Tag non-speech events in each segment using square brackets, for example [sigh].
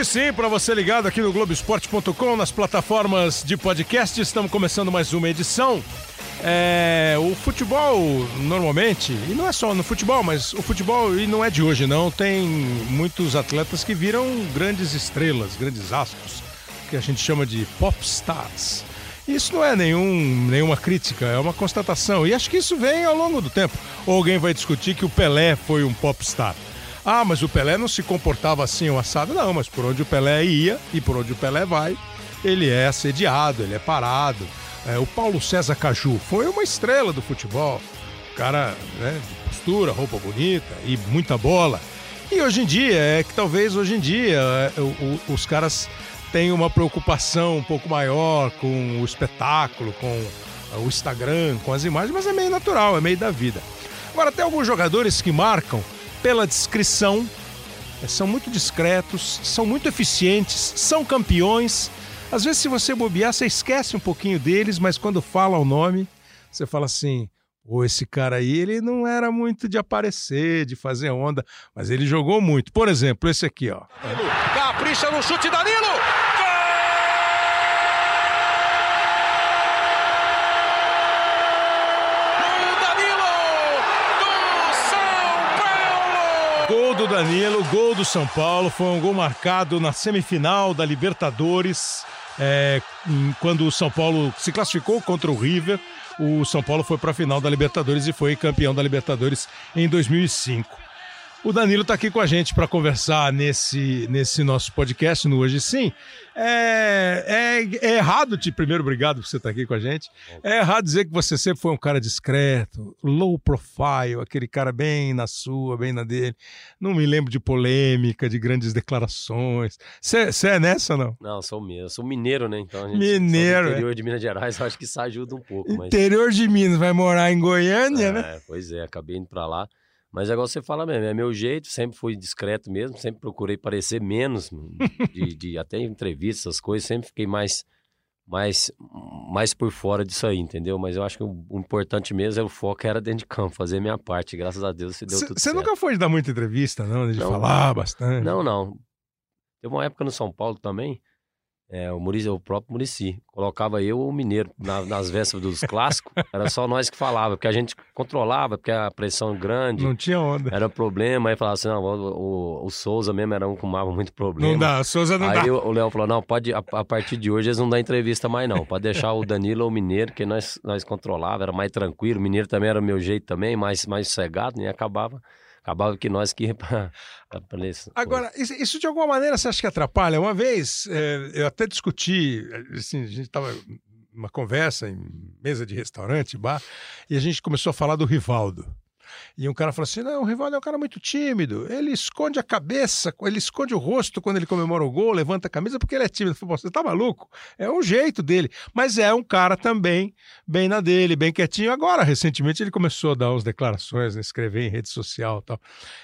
Hoje sim, para você ligado aqui no Globoesporte.com, nas plataformas de podcast, estamos começando mais uma edição. É, o futebol, normalmente, e não é só no futebol, mas o futebol, e não é de hoje não, tem muitos atletas que viram grandes estrelas, grandes astros, que a gente chama de pop stars. Isso não é nenhum, nenhuma crítica, é uma constatação. E acho que isso vem ao longo do tempo. Ou alguém vai discutir que o Pelé foi um popstar. Ah, mas o Pelé não se comportava assim, um assado. Não, mas por onde o Pelé ia e por onde o Pelé vai, ele é assediado, ele é parado. É, o Paulo César Caju foi uma estrela do futebol. O cara, né, de postura, roupa bonita e muita bola. E hoje em dia, é que talvez hoje em dia é, o, o, os caras tenham uma preocupação um pouco maior com o espetáculo, com o Instagram, com as imagens, mas é meio natural, é meio da vida. Agora, tem alguns jogadores que marcam pela descrição, é, são muito discretos, são muito eficientes, são campeões. Às vezes, se você bobear, você esquece um pouquinho deles, mas quando fala o nome, você fala assim: Pô, esse cara aí, ele não era muito de aparecer, de fazer onda, mas ele jogou muito. Por exemplo, esse aqui, ó. Capricha no chute, Danilo! Gol do Danilo, gol do São Paulo, foi um gol marcado na semifinal da Libertadores, é, quando o São Paulo se classificou contra o River, o São Paulo foi para a final da Libertadores e foi campeão da Libertadores em 2005. O Danilo está aqui com a gente para conversar nesse, nesse nosso podcast no Hoje Sim. É, é, é errado, te primeiro, obrigado por você estar tá aqui com a gente. É errado dizer que você sempre foi um cara discreto, low profile, aquele cara bem na sua, bem na dele. Não me lembro de polêmica, de grandes declarações. Você é nessa não? Não, sou mesmo. Sou mineiro, né? Então, gente, mineiro. É. interior de Minas Gerais, eu acho que isso ajuda um pouco. Mas... Interior de Minas, vai morar em Goiânia, é, né? Pois é, acabei indo para lá. Mas é igual você fala mesmo, é meu jeito, sempre fui discreto mesmo, sempre procurei parecer menos de, de até entrevistas, essas coisas, sempre fiquei mais, mais, mais por fora disso aí, entendeu? Mas eu acho que o, o importante mesmo é o foco era dentro de campo, fazer a minha parte, graças a Deus se deu cê, tudo Você nunca foi de dar muita entrevista, não? De não, falar bastante? Não, não. Teve uma época no São Paulo também, é, o, Muricy, o próprio Murici. Colocava eu ou o Mineiro na, nas vésperas dos clássicos. Era só nós que falava, porque a gente controlava, porque a pressão grande. Não tinha onda. Era problema. Aí falava assim: não, o, o, o Souza mesmo era um que arrumava muito problema. Não dá, Souza não aí dá. Aí o Léo falou: não, pode, a, a, partir de hoje eles não dão entrevista mais, não. Pode deixar o Danilo ou o Mineiro, que nós, nós controlava, era mais tranquilo. O Mineiro também era o meu jeito também, mais, mais sossegado, né? E acabava acabava que nós que ia para. Agora, isso, isso, de alguma maneira você acha que atrapalha? Uma vez é, eu até discuti, assim, a gente estava numa conversa em mesa de restaurante, bar, e a gente começou a falar do Rivaldo. E um cara falou assim: não, o Rivaldo é um cara muito tímido. Ele esconde a cabeça, ele esconde o rosto quando ele comemora o gol, levanta a camisa porque ele é tímido. Falei, você tá maluco? É um jeito dele. Mas é um cara também bem na dele, bem quietinho. Agora, recentemente, ele começou a dar umas declarações, né, escrever em rede social e tal.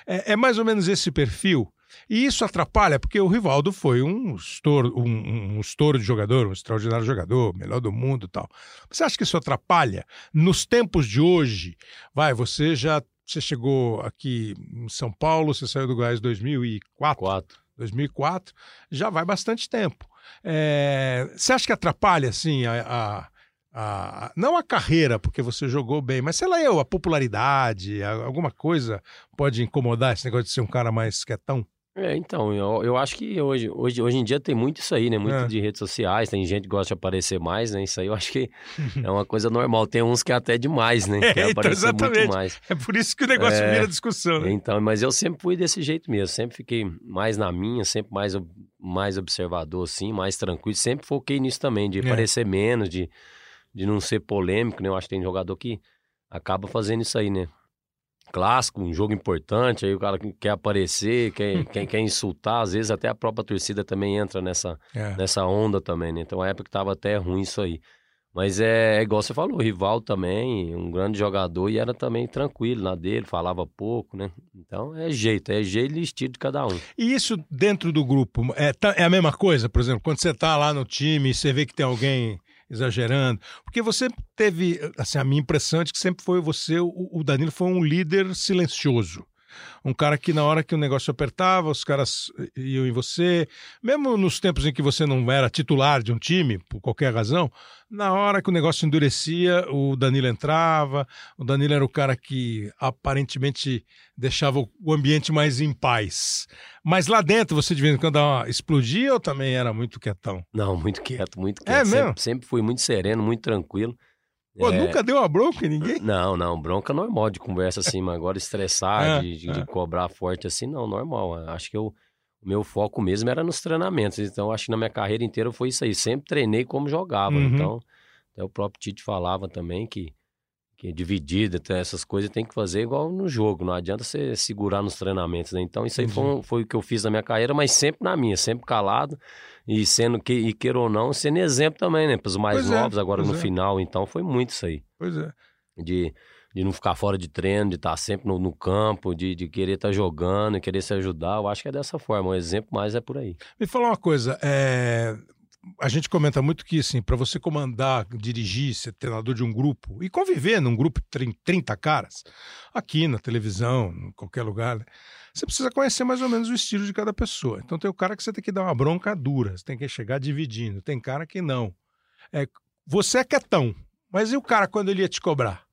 É, é mais ou menos esse perfil. E isso atrapalha, porque o Rivaldo foi um estouro, um, um estouro de jogador, um extraordinário jogador, melhor do mundo e tal. Você acha que isso atrapalha? Nos tempos de hoje, vai, você já você chegou aqui em São Paulo, você saiu do Goiás em 2004? Quatro. 2004, já vai bastante tempo. É, você acha que atrapalha, assim, a, a, a, não a carreira, porque você jogou bem, mas sei lá eu, a popularidade, alguma coisa pode incomodar esse negócio de ser um cara mais quietão? É, então, eu, eu acho que hoje, hoje, hoje em dia tem muito isso aí, né? Muito é. de redes sociais, tem gente que gosta de aparecer mais, né? Isso aí eu acho que [laughs] é uma coisa normal. Tem uns que é até demais, né? Quer é, então, aparecer exatamente. muito mais. É por isso que o negócio É, vira discussão, né? Então, mas eu sempre fui desse jeito mesmo, sempre fiquei mais na minha, sempre mais, mais observador, assim, mais tranquilo. Sempre foquei nisso também, de É. aparecer menos, de, de não ser polêmico, né? Eu acho que tem jogador que acaba fazendo isso aí, né? Clássico, um jogo importante, aí o cara que quer aparecer, quer, [laughs] quer, quer insultar, às vezes até a própria torcida também entra nessa, É. nessa onda também, né? Então, a época que tava até ruim isso aí. Mas é, é igual você falou, o rival também, um grande jogador e era também tranquilo na dele, falava pouco, né? Então é jeito, é jeito e estilo de cada um. E isso dentro do grupo é, tá- é a mesma coisa, por exemplo, quando você está lá no time e você vê que tem alguém exagerando, porque você teve, assim, a minha impressão é de que sempre foi você, o, o Danilo foi um líder silencioso. Um cara que na hora que o negócio apertava, os caras iam em você. Mesmo nos tempos em que você não era titular de um time, por qualquer razão, na hora que o negócio endurecia, o Danilo entrava. O Danilo era o cara que aparentemente deixava o ambiente mais em paz. Mas lá dentro você de vez em quando explodia ou também era muito quietão? Não, muito quieto, muito É quieto. mesmo? Sempre, sempre fui muito sereno, muito tranquilo. Pô, É, nunca deu uma bronca em ninguém? Não, não, bronca normal de conversa assim, mas agora estressar, É, de, de- de é. cobrar forte assim, não, normal. Acho que eu, o meu foco mesmo era nos treinamentos. Então, acho que na minha carreira inteira foi isso aí. Sempre treinei como jogava. Uhum. Então, até o próprio Tite falava também que, que dividida, até essas coisas tem que fazer igual no jogo. Não adianta você segurar nos treinamentos, né? Então, isso aí foi, um- foi o que eu fiz na minha carreira, mas sempre na minha, sempre calado. E sendo que, e queira ou não, sendo exemplo também, né? Para os mais Pois é, novos, agora pois no é. final. Então, foi muito isso aí Pois é. de, de não ficar fora de treino, de estar sempre no, no campo, de, de querer estar jogando, querer se ajudar. Eu acho que é dessa forma. O exemplo mais é por aí. Me fala uma coisa, é, a gente comenta muito que, assim, para você comandar, dirigir, ser treinador de um grupo e conviver num grupo de trin- 30 caras, aqui na televisão, em qualquer lugar, né, você precisa conhecer mais ou menos o estilo de cada pessoa. Então tem o cara que você tem que dar uma bronca dura, você tem que chegar dividindo, tem cara que não. É, você é quietão, mas e o cara quando ele ia te cobrar?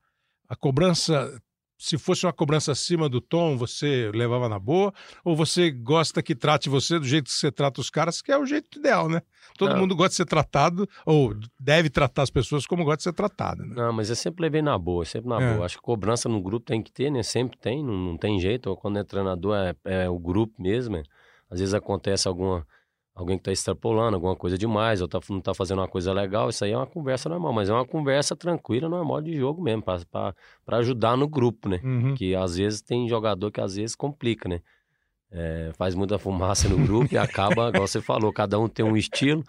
A cobrança, se fosse uma cobrança acima do tom, você levava na boa? Ou você gosta que trate você do jeito que você trata os caras, que é o jeito ideal, né? Todo Não. mundo gosta de ser tratado, ou deve tratar as pessoas como gosta de ser tratado, né? Não, mas eu sempre levei na boa, sempre na É. boa. Acho que cobrança no grupo tem que ter, né? Sempre tem, não, não tem jeito. Quando é treinador, é, é o grupo mesmo. é. Às vezes acontece alguma. Alguém que tá extrapolando alguma coisa demais, ou tá, não tá fazendo uma coisa legal, isso aí é uma conversa normal, mas é uma conversa tranquila, normal de jogo mesmo, pra ajudar no grupo, né? Uhum. que às vezes tem jogador que às vezes complica, né? É, faz muita fumaça no grupo e acaba, [laughs] igual você falou, cada um tem um estilo.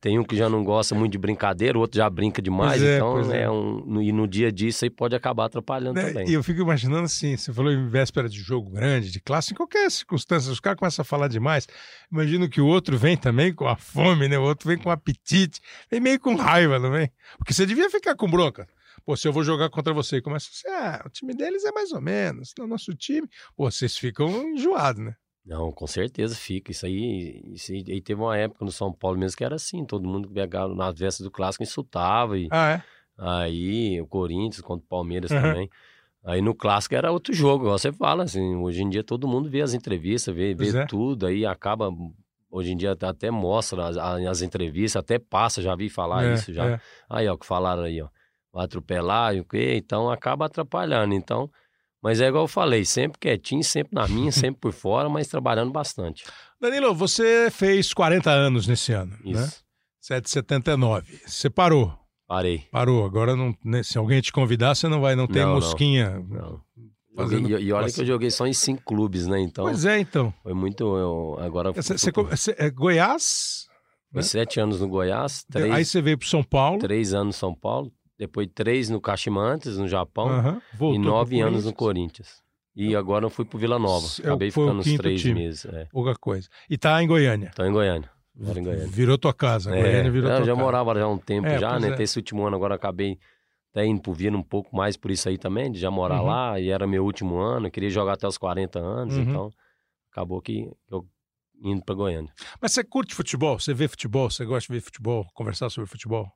Tem um que já não gosta muito de brincadeira, o outro já brinca demais. É, então, é. é. um, no, e no dia a dia isso aí pode acabar atrapalhando Né, também. E eu fico imaginando assim, você falou em véspera de jogo grande, de classe, em qualquer circunstância, os caras começam a falar demais. Imagino que o outro vem também com a fome, né? O outro vem com apetite, vem meio com raiva, não vem? Porque você devia ficar com bronca. Pô, se eu vou jogar contra você, e começa assim, ah, o time deles é mais ou menos, no nosso time. Pô, vocês ficam enjoados, né? Não, com certeza fica. Isso aí, isso aí, aí teve uma época no São Paulo mesmo que era assim, todo mundo pegava nas vestas do clássico insultava e Ah, é? Aí, o Corinthians contra o Palmeiras Uhum. também. Aí no clássico era outro jogo, você fala, assim, hoje em dia todo mundo vê as entrevistas, vê, vê é. tudo, aí acaba, hoje em dia até mostra as, as entrevistas, até passa, já vi falar É, isso já. é. Aí, ó, o que falaram aí, ó, vai atropelar e o quê, então acaba atrapalhando, então... Mas é igual eu falei, sempre quietinho, sempre na minha, [laughs] sempre por fora, mas trabalhando bastante. Danilo, você fez 40 anos nesse ano, né? Isso, Você é de 79. Você parou, parei. parou. Agora, não, né, se alguém te convidar, você não vai, não tem Não, mosquinha. Não. Fazendo e, e olha que eu joguei só em cinco clubes, né, então... Pois é, então. Foi muito. Eu, agora. Você, é Goiás, Foi né? sete anos no Goiás, três, aí você veio para São Paulo. três anos no São Paulo, depois três no Kashimantes, no Japão, aham, e nove anos no Corinthians. E agora eu fui pro Vila Nova. É o- Acabei ficando uns três time. meses. É. Pouca coisa. E tá em Goiânia. Tô em Goiânia. Moro em Goiânia. Virou tua casa. É, Goiânia virou eu tua já casa. morava já há um tempo É, já, né? é. Até esse último ano agora eu acabei até indo pro Vila um pouco mais por isso aí também, de já morar Uhum. lá, e era meu último ano, eu queria jogar até os 40 anos, Uhum. então acabou que eu indo pra Goiânia. Mas você curte futebol? Você vê futebol? Você gosta de ver futebol? Conversar sobre futebol?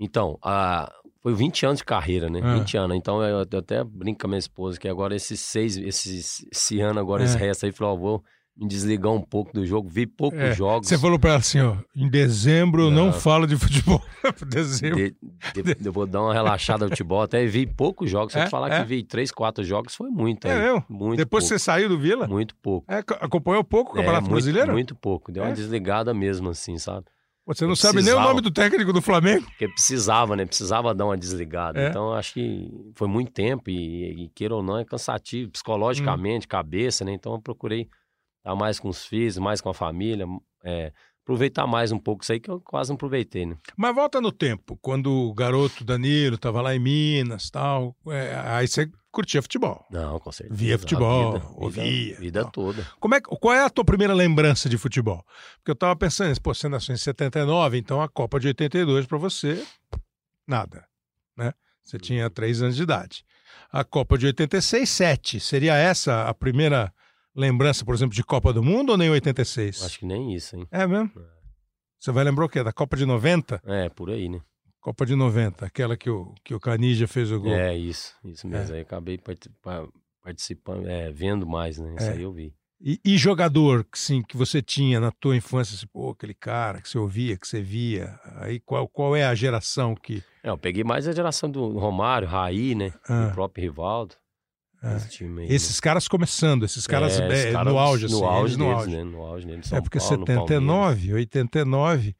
Então, a... foi 20 anos de carreira, né? Ah. 20 anos. Então, eu, eu até brinco com a minha esposa que agora esses seis, esses, esse ano agora, É. esse resto aí, falou, ó, vou me desligar um pouco do jogo, vi poucos É, jogos. Você falou pra ela assim, ó, em dezembro eu não, Não. falo de futebol. [laughs] dezembro. De- de- eu vou dar uma relaxada no futebol. Até vi poucos jogos. Se eu É, falar é. que vi três, quatro jogos, foi muito. É aí. mesmo? Muito Depois pouco. você saiu do Vila? Muito pouco. É, co- acompanhou pouco o É, Campeonato muito, Brasileiro? Muito pouco. Deu É? uma desligada mesmo, assim, sabe? Você não sabe nem o nome do técnico do Flamengo? Porque precisava, né? Precisava dar uma desligada. É. Então, acho que foi muito tempo e, e queira ou não, é cansativo, psicologicamente, Hum. cabeça, né? Então, eu procurei estar mais com os filhos, mais com a família, é, aproveitar mais um pouco isso aí que eu quase não aproveitei, né? Mas volta no tempo, quando o garoto Danilo estava lá em Minas tal, é, aí você curtia futebol. Não, com certeza. Via futebol, vida, ouvia, Vida, vida toda. Como é, qual é a tua primeira lembrança de futebol? Porque eu tava pensando, pô, você nasceu em 79, então a Copa de 82 para você, nada, né? Você tinha três anos de idade. A Copa de 86, 7. Seria essa a primeira lembrança, por exemplo, de Copa do Mundo ou nem 86? Acho que nem isso, hein? É mesmo? Você vai lembrar o quê? Da Copa de 90? É, por aí, né? Copa de 90, aquela que o, que o Canija fez o gol. É, isso, isso mesmo. Aí acabei participa- participando, é, vendo mais, né? Isso É. aí eu vi. E, e jogador que, sim, que você tinha na tua infância, assim, pô, aquele cara que você ouvia, que você via. Aí qual, qual é a geração que. É, eu peguei mais a geração do Romário, Raí, né? Ah. O próprio Rivaldo. Ah. Esse time aí. né? Esses caras começando, esses caras É, é, esses caras no auge, assim. No auge eles no deles, auge. né? No auge deles. São É porque Paulo, no Palmeiras. 79, 89,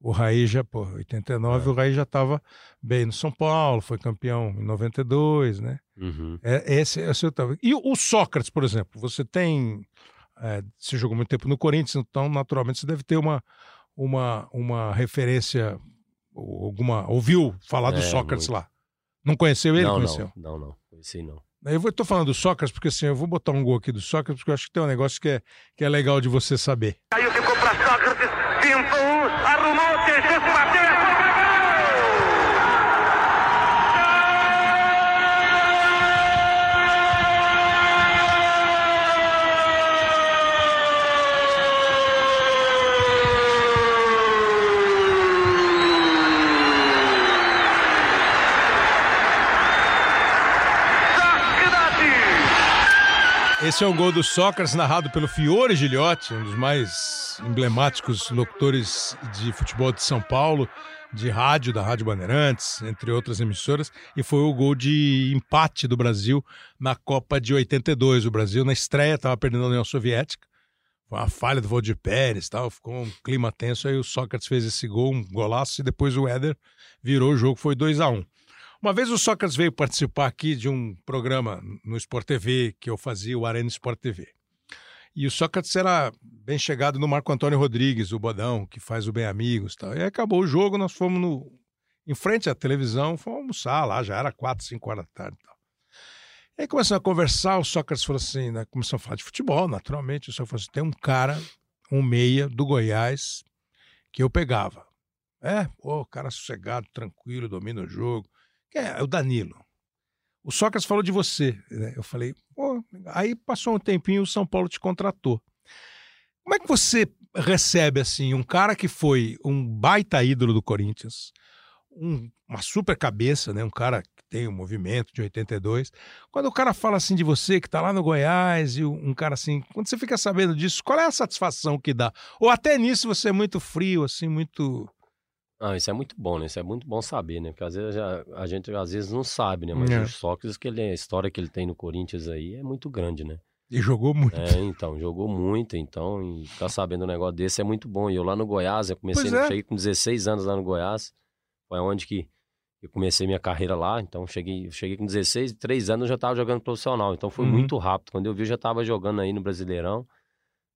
o Raí já, pô, 89 É. o Raí já estava bem no São Paulo, foi campeão em 92, né? Uhum. É, esse, esse eu tava. E o Sócrates, por exemplo, você tem. É, você jogou muito tempo no Corinthians, então naturalmente você deve ter uma, uma, uma referência, ou alguma. Ouviu falar do É, Sócrates muito. lá? Não conheceu ele? não, conheceu? não, não, não. Conheci não. Eu vou- tô falando do Sócrates porque assim, eu vou botar um gol aqui do Sócrates porque eu acho que tem um negócio que é, que é legal de você saber. Caiu, ficou para Sócrates, pintou, arrumou, tem chance de bater, é! Esse é o gol do Sócrates, narrado pelo Fiore Gilhote, um dos mais emblemáticos locutores de futebol de São Paulo, de rádio, da Rádio Bandeirantes, entre outras emissoras, e foi o gol de empate do Brasil na Copa de 82. O Brasil, na estreia, estava perdendo a União Soviética. Foi uma falha do Valdir Pérez, tal, ficou um clima tenso. Aí o Sócrates fez esse gol, um golaço, e depois o Éder virou o jogo, foi 2 a 1 Uma vez o Sócrates veio participar aqui de um programa no Sport TV que eu fazia, o Arena Sport TV. E o Sócrates era bem chegado no Marco Antônio Rodrigues, o Bodão, que faz o Bem Amigos e tal. E aí acabou o jogo, nós fomos no, em frente à televisão, fomos almoçar lá, já era quatro, cinco horas da tarde tal. E aí começamos a conversar, o Sócrates falou assim, né, começamos a falar de futebol, naturalmente, o Sócrates falou assim, tem um cara, um meia do Goiás, que eu pegava. É, pô, cara sossegado, tranquilo, domina o jogo. É, é o Danilo. O Sócrates falou de você. né? Eu falei, pô, aí passou um tempinho, o São Paulo te contratou. Como é que você recebe, assim, um cara que foi um baita ídolo do Corinthians, um- uma super cabeça, né? Um cara que tem um movimento de 82. Quando o cara fala assim de você, que tá lá no Goiás, e um cara assim, quando você fica sabendo disso, qual é a satisfação que dá? Ou até nisso você é muito frio, assim, muito. Ah, isso é muito bom, né? Isso é muito bom saber, né? Porque às vezes já- a gente às vezes não sabe, né? Mas É. o Sócrates, que ele, a história que ele tem no Corinthians aí é muito grande, né? E jogou muito. É, então, jogou muito, então, e ficar sabendo um negócio desse é muito bom. E eu lá no Goiás, eu comecei, é. cheguei com 16 anos lá no Goiás, foi onde que eu comecei minha carreira lá, então cheguei, cheguei com 16, 3 anos eu já estava jogando profissional, então foi Uhum. muito rápido. Quando eu vi, eu já estava jogando aí no Brasileirão,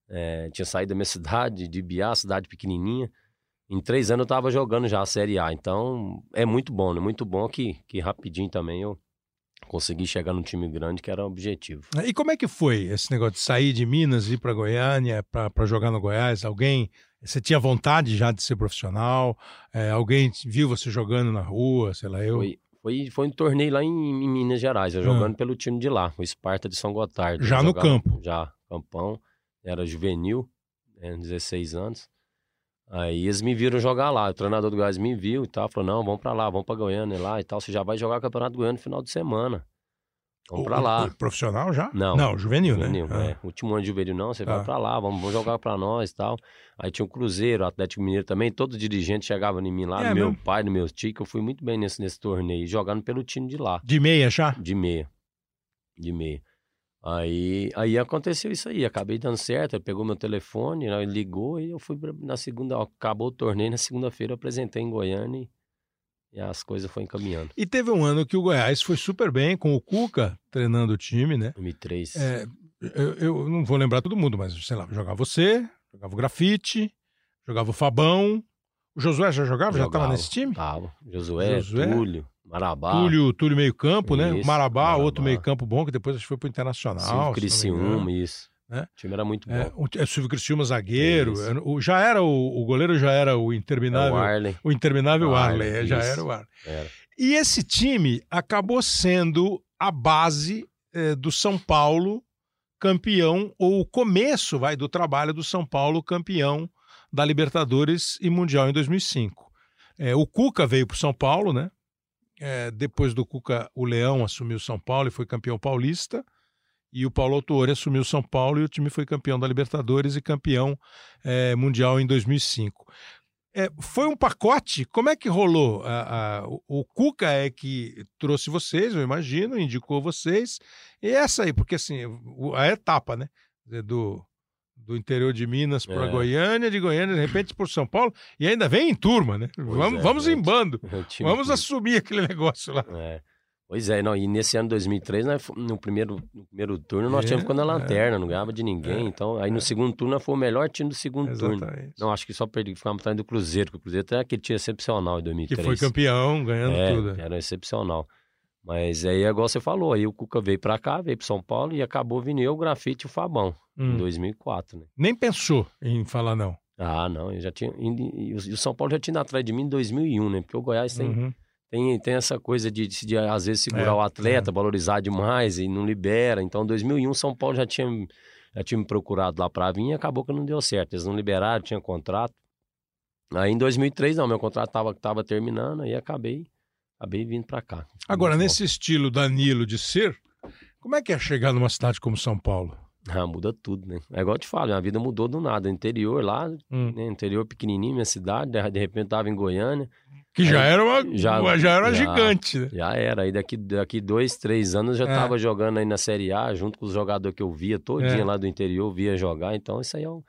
É, tinha saído da minha [laughs] cidade, de Biá, cidade pequenininha, em três anos eu estava jogando já a Série A, então é muito bom, né? Muito bom que, que rapidinho também eu consegui chegar num time grande, que era o objetivo. E como é que foi esse negócio de sair de Minas, ir para Goiânia, para jogar no Goiás? Alguém. Você tinha vontade já de ser profissional? É, alguém viu você jogando na rua, sei lá, eu? Foi, foi, foi um torneio lá em, em Minas Gerais, eu Ah. jogando pelo time de lá, o Esparta de São Gotardo. Já no jogava- campo? Já, campão, era juvenil, né, 16 anos. Aí eles me viram jogar lá, o treinador do Goiás me viu e tal, falou, não, vamos pra lá, vamos pra Goiânia lá e tal, você já vai jogar o Campeonato Goiano no final de semana. Vamos pra O- lá. o profissional já? Não. Não, juvenil, Juvenil, né? é. Último ano de juvenil, não, você Ah. vai pra lá, vamos, vamos jogar pra nós e tal. Aí tinha o Cruzeiro, o Atlético Mineiro também, todo dirigente chegava em mim lá, É no meu mesmo? pai, no meu tio, que eu fui muito bem nesse, nesse torneio, jogando pelo time de lá, De meia já? de meia. De meia. Aí, aí aconteceu isso aí, acabei dando certo, ele pegou meu telefone, aí ligou e eu fui pra- na segunda, acabou o torneio, na segunda-feira eu apresentei em Goiânia e, e as coisas foram encaminhando. E teve um ano que o Goiás foi super bem, com o Cuca treinando o time, né? 2003. É, eu, eu não vou lembrar todo mundo, mas sei lá, jogava você, jogava o Grafite, jogava o Fabão. O Josué já jogava? Já estava Jogava, nesse time? Tava. Josué, Josué? Túlio, Marabá. Túlio, Túlio meio campo, né? Isso, Marabá, Marabá. outro meio campo bom, que depois acho que foi pro Internacional. Silvio Criciúma, isso. né? O time era muito bom. É, o, é, Silvio Criciúma, zagueiro. Era- o- já era o, o goleiro, já era o É interminável. o Arley. o interminável Arley, Arley, é, já era o Arley. Era. E esse time acabou sendo a base eh, do São Paulo campeão, ou o começo, vai, do trabalho do São Paulo campeão da Libertadores e Mundial em 2005. É, o Cuca veio para São Paulo, né? É, depois do Cuca, o Leão assumiu São Paulo e foi campeão paulista. E o Paulo Autuori assumiu São Paulo e o time foi campeão da Libertadores e campeão é, mundial em 2005. É, foi um pacote? Como é que rolou? A, a, o, o Cuca é que trouxe vocês, eu imagino, indicou vocês. E essa aí, porque assim, a etapa, né? Do, do interior de Minas para É. Goiânia, de Goiânia, de repente, por São Paulo, e ainda vem em turma, né? vamos é, vamos em gente. bando. Time Vamos foi- assumir aquele negócio lá. É. Pois é, não, e nesse ano de 2003, nós, fo- no, primeiro, no primeiro turno, nós É, tínhamos ficado na é. lanterna, não ganhava de ninguém. então, aí no segundo turno, fomos o melhor time do segundo turno. Exatamente. Não, acho que só perdi, ficamos atrás do Cruzeiro, que o Cruzeiro até aquele time excepcional em Que 2003. foi campeão, ganhando é, tudo. Era excepcional. Mas aí, é igual você falou, aí o Cuca veio pra cá, veio pro São Paulo e acabou vindo eu, o Grafite e o Fabão, em Hum. 2004, né? Nem pensou em falar não. Ah, não, eu já tinha. E, o São Paulo já tinha ido atrás de mim em 2001, né? Porque o Goiás tem, Uhum. tem, tem essa coisa de, de, de, às vezes, segurar É, o atleta, valorizar demais e não libera. Então, em 2001, São Paulo já tinha, já tinha me procurado lá pra vir e acabou que não deu certo. Eles não liberaram, tinha contrato. Aí, em 2003, não, meu contrato tava, tava terminando, aí acabei, acabei vindo pra cá. Agora, nesse estilo Danilo de ser, como é que é chegar numa cidade como São Paulo? Ah, muda tudo, né? É igual eu te falo, minha vida mudou do nada. Interior lá, Hum. né? Interior pequenininho, minha cidade, de repente tava em Goiânia. Que já Aí, era uma, já- já era já- gigante, né? Já era. Aí daqui, daqui dois, três anos eu já É. tava jogando aí na Série A, junto com os jogadores que eu via, todinho É. lá do interior, via jogar. Então isso aí é um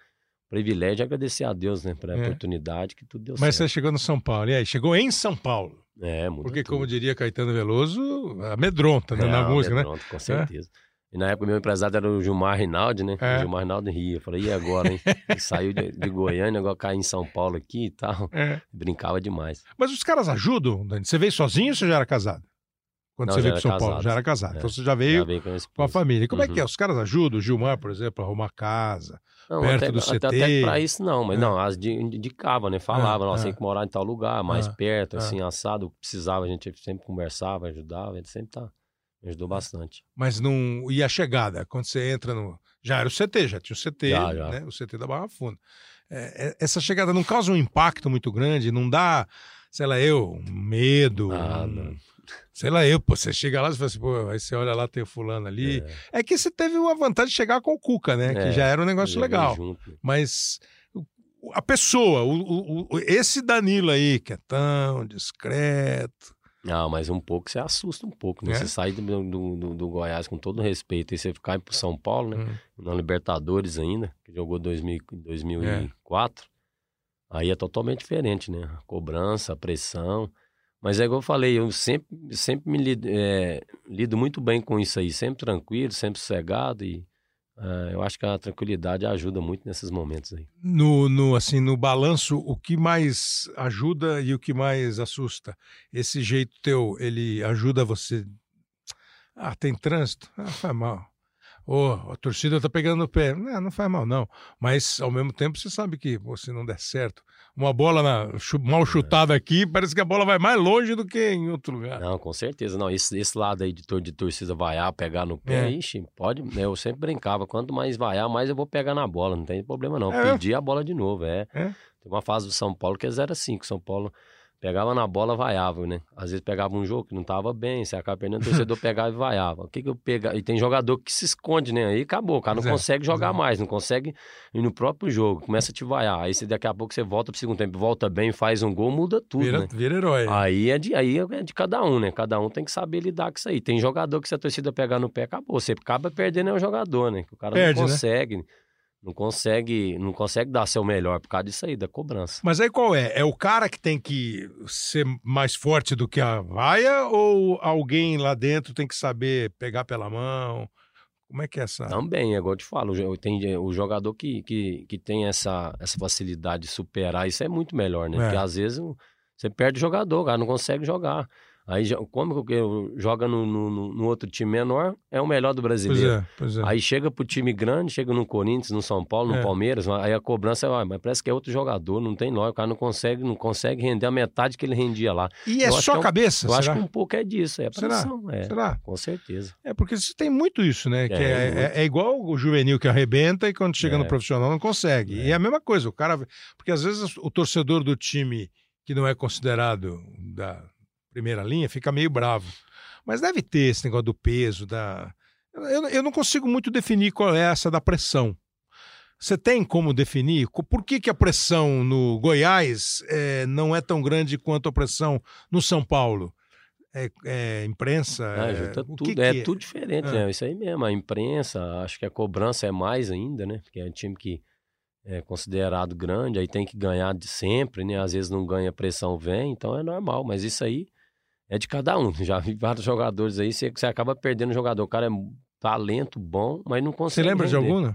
privilégio de agradecer a Deus, né? Pela É. oportunidade que tudo deu Mas você certo. chegou no São Paulo. E aí, chegou em São Paulo. É, muda Porque, tudo. como diria Caetano Veloso, amedronta né, na É, música, né? pronto, com certeza. E na época meu empresário era o Gilmar Rinaldi, né? É. O Gilmar Rinaldi ria. Eu falei, e agora, hein? [laughs] Ele saiu de, de Goiânia, agora caiu em São Paulo aqui e tal. É. Brincava demais. Mas os caras ajudam, Dani. Você veio sozinho ou você já era casado? Quando Não, você já veio para São Paulo? casado. Já era casado. É. Então você já Já veio veio com, a a família. Como é que é? Uhum. Os caras ajudam? O Gilmar, por exemplo, a arrumar casa. Não, perto até, do CT. até pra isso não, mas É. não, as de- indicava, né? Falava, É, nossa, é. tem que morar em tal lugar, mais É, perto, é. assim, assado, precisava, a gente sempre conversava, ajudava, ele sempre tá, ajudou bastante. Mas não. E a chegada? Quando você entra no. Já era o CT, já tinha o CT, Já, já. né? O CT da Barra Funda. É, é, essa chegada não causa um impacto muito grande, não dá, sei lá, eu, medo. Ah, um- não. Sei lá, eu, pô, você chega lá e fala assim, pô, aí você olha lá, tem o fulano ali. É, É, que você teve uma vantagem de chegar com o Cuca, né? que É, já era um negócio legal. junto? Mas a pessoa, o, o- esse Danilo aí, que é tão discreto. Ah, mas um pouco você assusta um pouco, né? É? Você sair do, do, do- Goiás com todo respeito e você ficar pro São Paulo, né? Hum. Na Libertadores ainda, que jogou 2000, em 2004. Aí é totalmente diferente, né? A cobrança, a pressão. Mas é igual eu falei, eu sempre, sempre me lido, é, lido muito bem com isso aí, sempre tranquilo, sempre sossegado e ah, eu acho que a tranquilidade ajuda muito nesses momentos aí. No, no, assim, no balanço, o que mais ajuda e o que mais assusta? Esse jeito teu, ele ajuda você. Ah, tem trânsito? Ah, faz mal. Ô, a torcida tá pegando no pé. Não, não faz mal, não. Mas, ao mesmo tempo, você sabe que pô, se não der certo, uma bola na- mal chutada aqui, parece que a bola vai mais longe do que em outro lugar. Não, com certeza. Não, esse, esse lado aí de, de torcida vaiar, pegar no pé, É. ixi, pode. Eu sempre brincava. Quanto mais vaiar, mais eu vou pegar na bola. Não tem problema, não. É? Pedir a bola de novo, é. É? Tem uma fase do São Paulo que é 0-5. São Paulo pegava na bola, vaiava, né? Às vezes pegava um jogo que não tava bem, você acaba perdendo, o torcedor pegava e vaiava. O que que eu pegava? E tem jogador que se esconde, né? Aí acabou, o cara não é, consegue jogar é. mais, não consegue ir no próprio jogo, começa a te vaiar. Aí você, daqui a pouco você volta pro segundo tempo, volta bem, faz um gol, muda tudo, Vira, né? vira herói. Aí é, de, aí é de cada um, né? Cada um tem que saber lidar com isso aí. Tem jogador que se a torcida pegar no pé, acabou. Você acaba perdendo é o jogador, né? Que o cara Perde, né? não consegue, não consegue, não consegue dar seu melhor por causa disso aí, da cobrança. Mas aí qual é? É o cara que tem que ser mais forte do que a vaia ou alguém lá dentro tem que saber pegar pela mão? Como é que é essa? Também, é igual eu te falo, tem o jogador que, que, que tem essa, essa facilidade de superar isso é muito melhor, né? É. Porque às vezes você perde o jogador, o cara não consegue jogar. Aí, como que joga no, no, no- outro time menor, é o melhor do Pois brasileiro. é, pois é. Aí chega pro time grande, chega no Corinthians, no São Paulo, no É. Palmeiras, aí a cobrança é, "Ah, mas parece que é outro jogador, não tem lógica, o cara não consegue, não consegue render a metade que ele rendia lá. E é eu acho só é um- cabeça, Eu acho será? que um pouco é disso, é Será? pressão, é, Será? com certeza. É porque você tem muito isso, né? Que É, é, é- é igual o juvenil que arrebenta e quando chega É. no profissional não consegue. E é a mesma coisa, o cara. Porque às vezes o torcedor do time que não é considerado da primeira linha fica meio bravo. Mas deve ter esse negócio do peso, da. Eu, eu não consigo muito definir qual é essa da pressão. Você tem como definir por que, que a pressão no Goiás eh, não é tão grande quanto a pressão no São Paulo? É, é imprensa? Ah, é- o tudo, que é que tudo diferente, É. né? Isso aí mesmo, a imprensa, acho que a cobrança é mais ainda, né? Porque é um time que é considerado grande, aí tem que ganhar de sempre, né? Às vezes não ganha, a pressão vem, então é normal, mas isso aí é de cada um. Já vi vários jogadores aí, você, você acaba perdendo o jogador, o cara é talento bom, mas não Você consegue lembra de render. algum?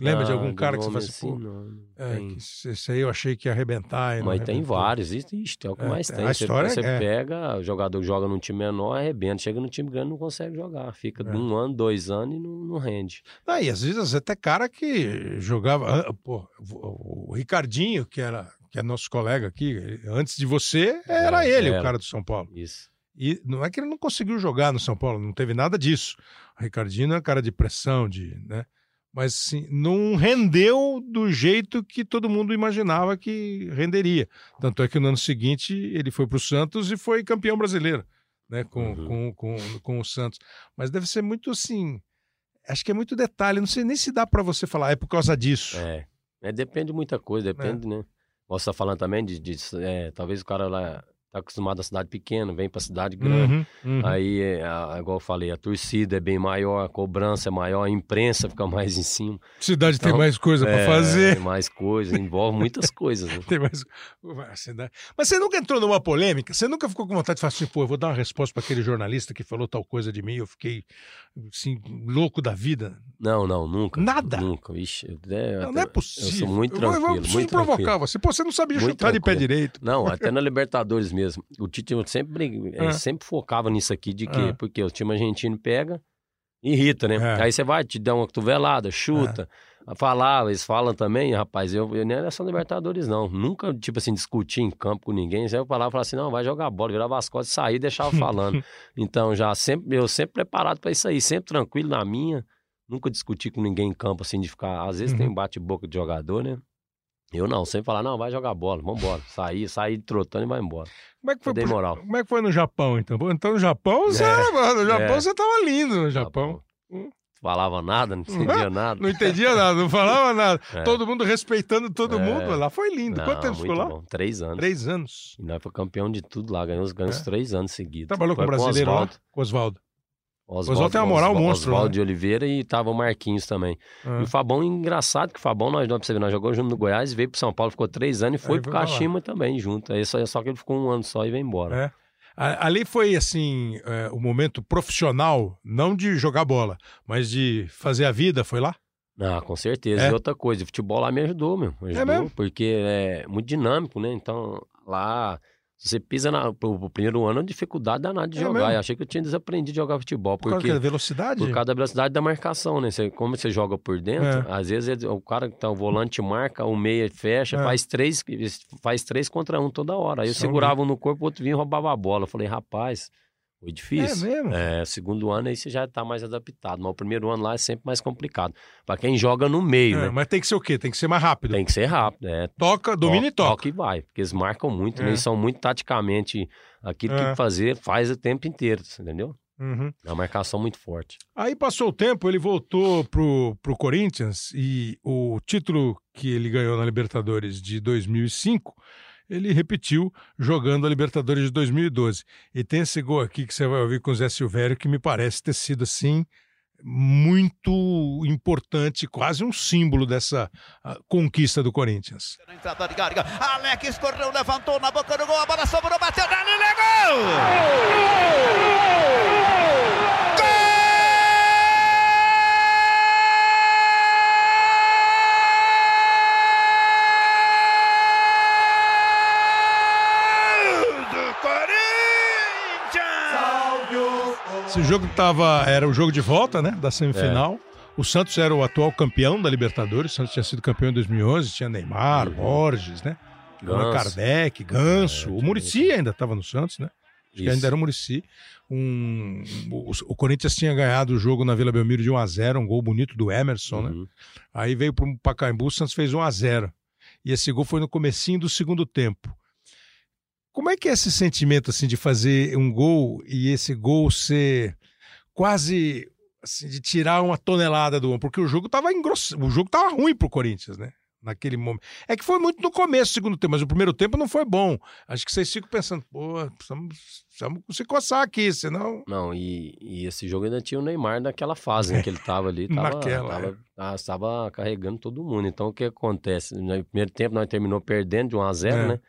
Lembra de Ah, algum do cara que você fala assim, pô, assim, não, não é, tem. esse aí eu achei que ia arrebentar. Mas tem vários, isso, ixi, é o que É, mais tem- a Você, história você é- pega, o jogador joga num time menor, arrebenta. Chega no time grande, não consegue jogar. Fica É. de um ano, dois anos e não, não rende. Ah, e às vezes até cara que jogava. ah, Pô, o Ricardinho, que era que é nosso colega aqui, antes de você, era É, ele, o era. cara do São Paulo. Isso. E não é que ele não conseguiu jogar no São Paulo, não teve nada disso. O Ricardinho é um cara de pressão, de, né? Mas assim, não rendeu do jeito que todo mundo imaginava que renderia. Tanto é que no ano seguinte ele foi para o Santos e foi campeão brasileiro, né? Com, Uhum. com, com, com o Santos. Mas deve ser muito assim. Acho que é muito detalhe. Não sei nem se dá para você falar, é por causa disso. É. É, depende de muita coisa, depende, né? Você tá falando também de, de é, talvez o cara lá tá acostumado a cidade pequena, vem pra cidade grande. Uhum, uhum. Aí, é, a- igual eu falei, a torcida é bem maior, a cobrança é maior, a imprensa fica [laughs] mais em cima. Cidade tem Então, mais coisa para É, fazer. Tem [laughs] mais coisa, envolve muitas coisas. Né? [laughs] Tem mais... Dá- Mas você nunca entrou numa polêmica? Você nunca ficou com vontade de falar assim, pô, eu vou dar uma resposta para aquele jornalista que falou tal coisa de mim, eu fiquei assim, louco da vida? Não, não, nunca. Nada? Nunca. Ixi, eu- é, Não, até- não é possível. Eu sou muito Eu vou- eu tranquilo, preciso muito provocar tranquilo. você. Pô, você não sabia Muito chutar de pé tranquilo. direito. Não, até na Libertadores mesmo. O Tite eu sempre, Ah. sempre focava nisso aqui, de quê? Ah. Porque o time argentino pega, irrita, né? É. Aí você vai, te dá uma cotovelada, chuta. Falar, eles falam também, rapaz, eu, eu nem era só Libertadores, não. Nunca, tipo assim, discuti em campo com ninguém. Você eu falava, falava assim, não, vai jogar bola, virava as costas, sair e deixava [laughs] falando. então, já sempre, eu sempre preparado pra isso aí, sempre tranquilo na minha. Nunca discuti com ninguém em campo, assim, de ficar. Às vezes Uhum. tem bate-boca de jogador, né? Eu não, sempre falar, não, vai jogar bola, vambora. Sair, sair trotando e vai embora. Como é que foi, pro- moral. Como é que foi no Japão, então? Então, no Japão, você É. mano, no Japão É. você tava lindo no Japão. Hum. Falava nada, não entendia nada. [laughs] Não entendia nada, não falava nada. É. Todo mundo respeitando todo É. mundo. Lá foi lindo. Quanto Não, tempo ficou lá? bom. Três anos. Três anos. E nós foi campeão de tudo lá, ganhamos, ganhamos É. três anos seguidos. Trabalhou com Foi o brasileiro lá? Oswaldo. Com o Oswaldo. Tem uma moral Oswaldo- monstro Oswaldo né? de Oliveira e tava o Marquinhos também. Ah. E o Fabão, engraçado que o Fabão, nós, nós, pra você ver, nós jogamos junto no Goiás, veio pro São Paulo, ficou três anos e foi Aí pro. Kashima também junto. Aí só, só que ele ficou um ano só e veio embora. É. Ali foi assim é, o momento profissional, não de jogar bola, mas de fazer a vida, foi lá? Ah, com certeza. É? E outra coisa, o futebol lá me ajudou, meu. Me ajudou, mesmo? porque é muito dinâmico, né? Então, lá, você pisa na, pro primeiro ano, é dificuldade danada de É jogar. mesmo? Eu achei que eu tinha desaprendido de jogar futebol, Por causa porque... da velocidade? Por causa da velocidade da marcação, né? Você, como você joga por dentro, às vezes ele- o cara que tá o volante marca, o meia fecha, É. faz três, faz três contra um toda hora. Aí eu São segurava um no corpo, o outro vinha e roubava a bola. Eu falei, rapaz, foi É difícil. mesmo? É, segundo ano aí você já tá mais adaptado, mas o primeiro ano lá é sempre mais complicado. Pra quem joga no meio, É, né? mas tem que ser o quê? Tem que ser mais rápido. Tem que ser rápido, é. Toca, domina e toca. Toca e vai, porque eles marcam muito, É. né? Eles são muito taticamente aquilo É. que fazer, faz o tempo inteiro, entendeu? Uhum. É uma marcação muito forte. Aí passou o tempo, ele voltou pro, pro Corinthians e o título que ele ganhou na Libertadores de 2005, ele repetiu jogando a Libertadores de 2012. E tem esse gol aqui que você vai ouvir com o Zé Silvério que me parece ter sido assim muito importante, quase um símbolo dessa ah, conquista do Corinthians. Alex correu, levantou na boca do gol, a bola sobrou, bateu, Dani, legou! Gol do Corinthians! Esse jogo tava, era o jogo de volta, né, da semifinal. O Santos era o atual campeão da Libertadores. O Santos tinha sido campeão em 2011. Tinha Neymar, Borges, né? Ganso. Kardec, Ganso. É, o Murici ainda estava no Santos, né? Acho que ainda era o Murici. Um, o, o Corinthians tinha ganhado o jogo na Vila Belmiro de 1 a 0 um gol bonito do Emerson, né? Uhum. Aí veio para o Pacaembu, o Santos fez 1 a 0 E esse gol foi no comecinho do segundo tempo. Como é que é esse sentimento assim de fazer um gol e esse gol ser quase assim, de tirar uma tonelada do ombro? Porque o jogo tava engross... o jogo tava ruim pro Corinthians, né? Naquele momento. É que foi muito no começo do segundo tempo, mas o primeiro tempo não foi bom. Acho que vocês ficam pensando, pô, precisamos, precisamos se coçar aqui, senão. Não, e, e esse jogo ainda tinha o Neymar naquela fase, né? Que ele tava ali, [laughs] tava, Naquela, tava, ah, tava carregando todo mundo. Então, o que acontece? No primeiro tempo, nós terminou perdendo de 1 a 0 É. né?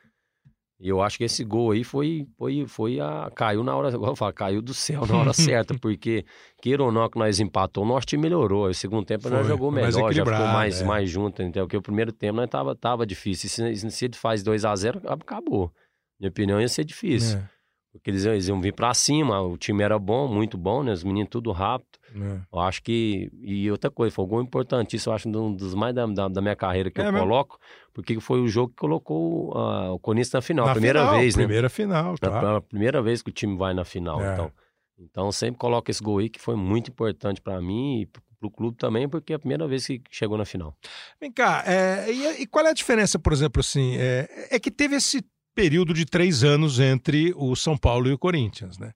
E eu acho que esse gol aí foi, foi, foi a. Caiu na hora. [laughs] Igual eu falo, caiu do céu na hora certa, [laughs] porque, queira ou não, que nós empatou, o nosso time melhorou. Aí O segundo tempo nós Foi, jogou mais melhor, já ficou mais, é. mais junto, entendeu? Porque o primeiro tempo nós tava, tava difícil. E se, se ele faz 2 a 0 acabou. Minha opinião ia ser difícil. É, Porque eles, iam- eles iam vir pra cima, o time era bom, muito bom, né? Os meninos tudo rápido. é. Eu acho que. E outra coisa, foi um gol importantíssimo, eu acho um dos mais da, da, da minha carreira que É eu mesmo? coloco, porque foi o jogo que colocou ah, o Corinthians na final. Na a primeira final, vez, né? Primeira final, Na- claro. A primeira vez que o time vai na final. É. Então, então sempre coloco esse gol aí que foi muito importante pra mim e pro, pro clube também, porque é a primeira vez que chegou na final. Vem cá, é, e, e qual é a diferença, por exemplo, assim? É, é que teve esse período de três anos entre o São Paulo e o Corinthians, né?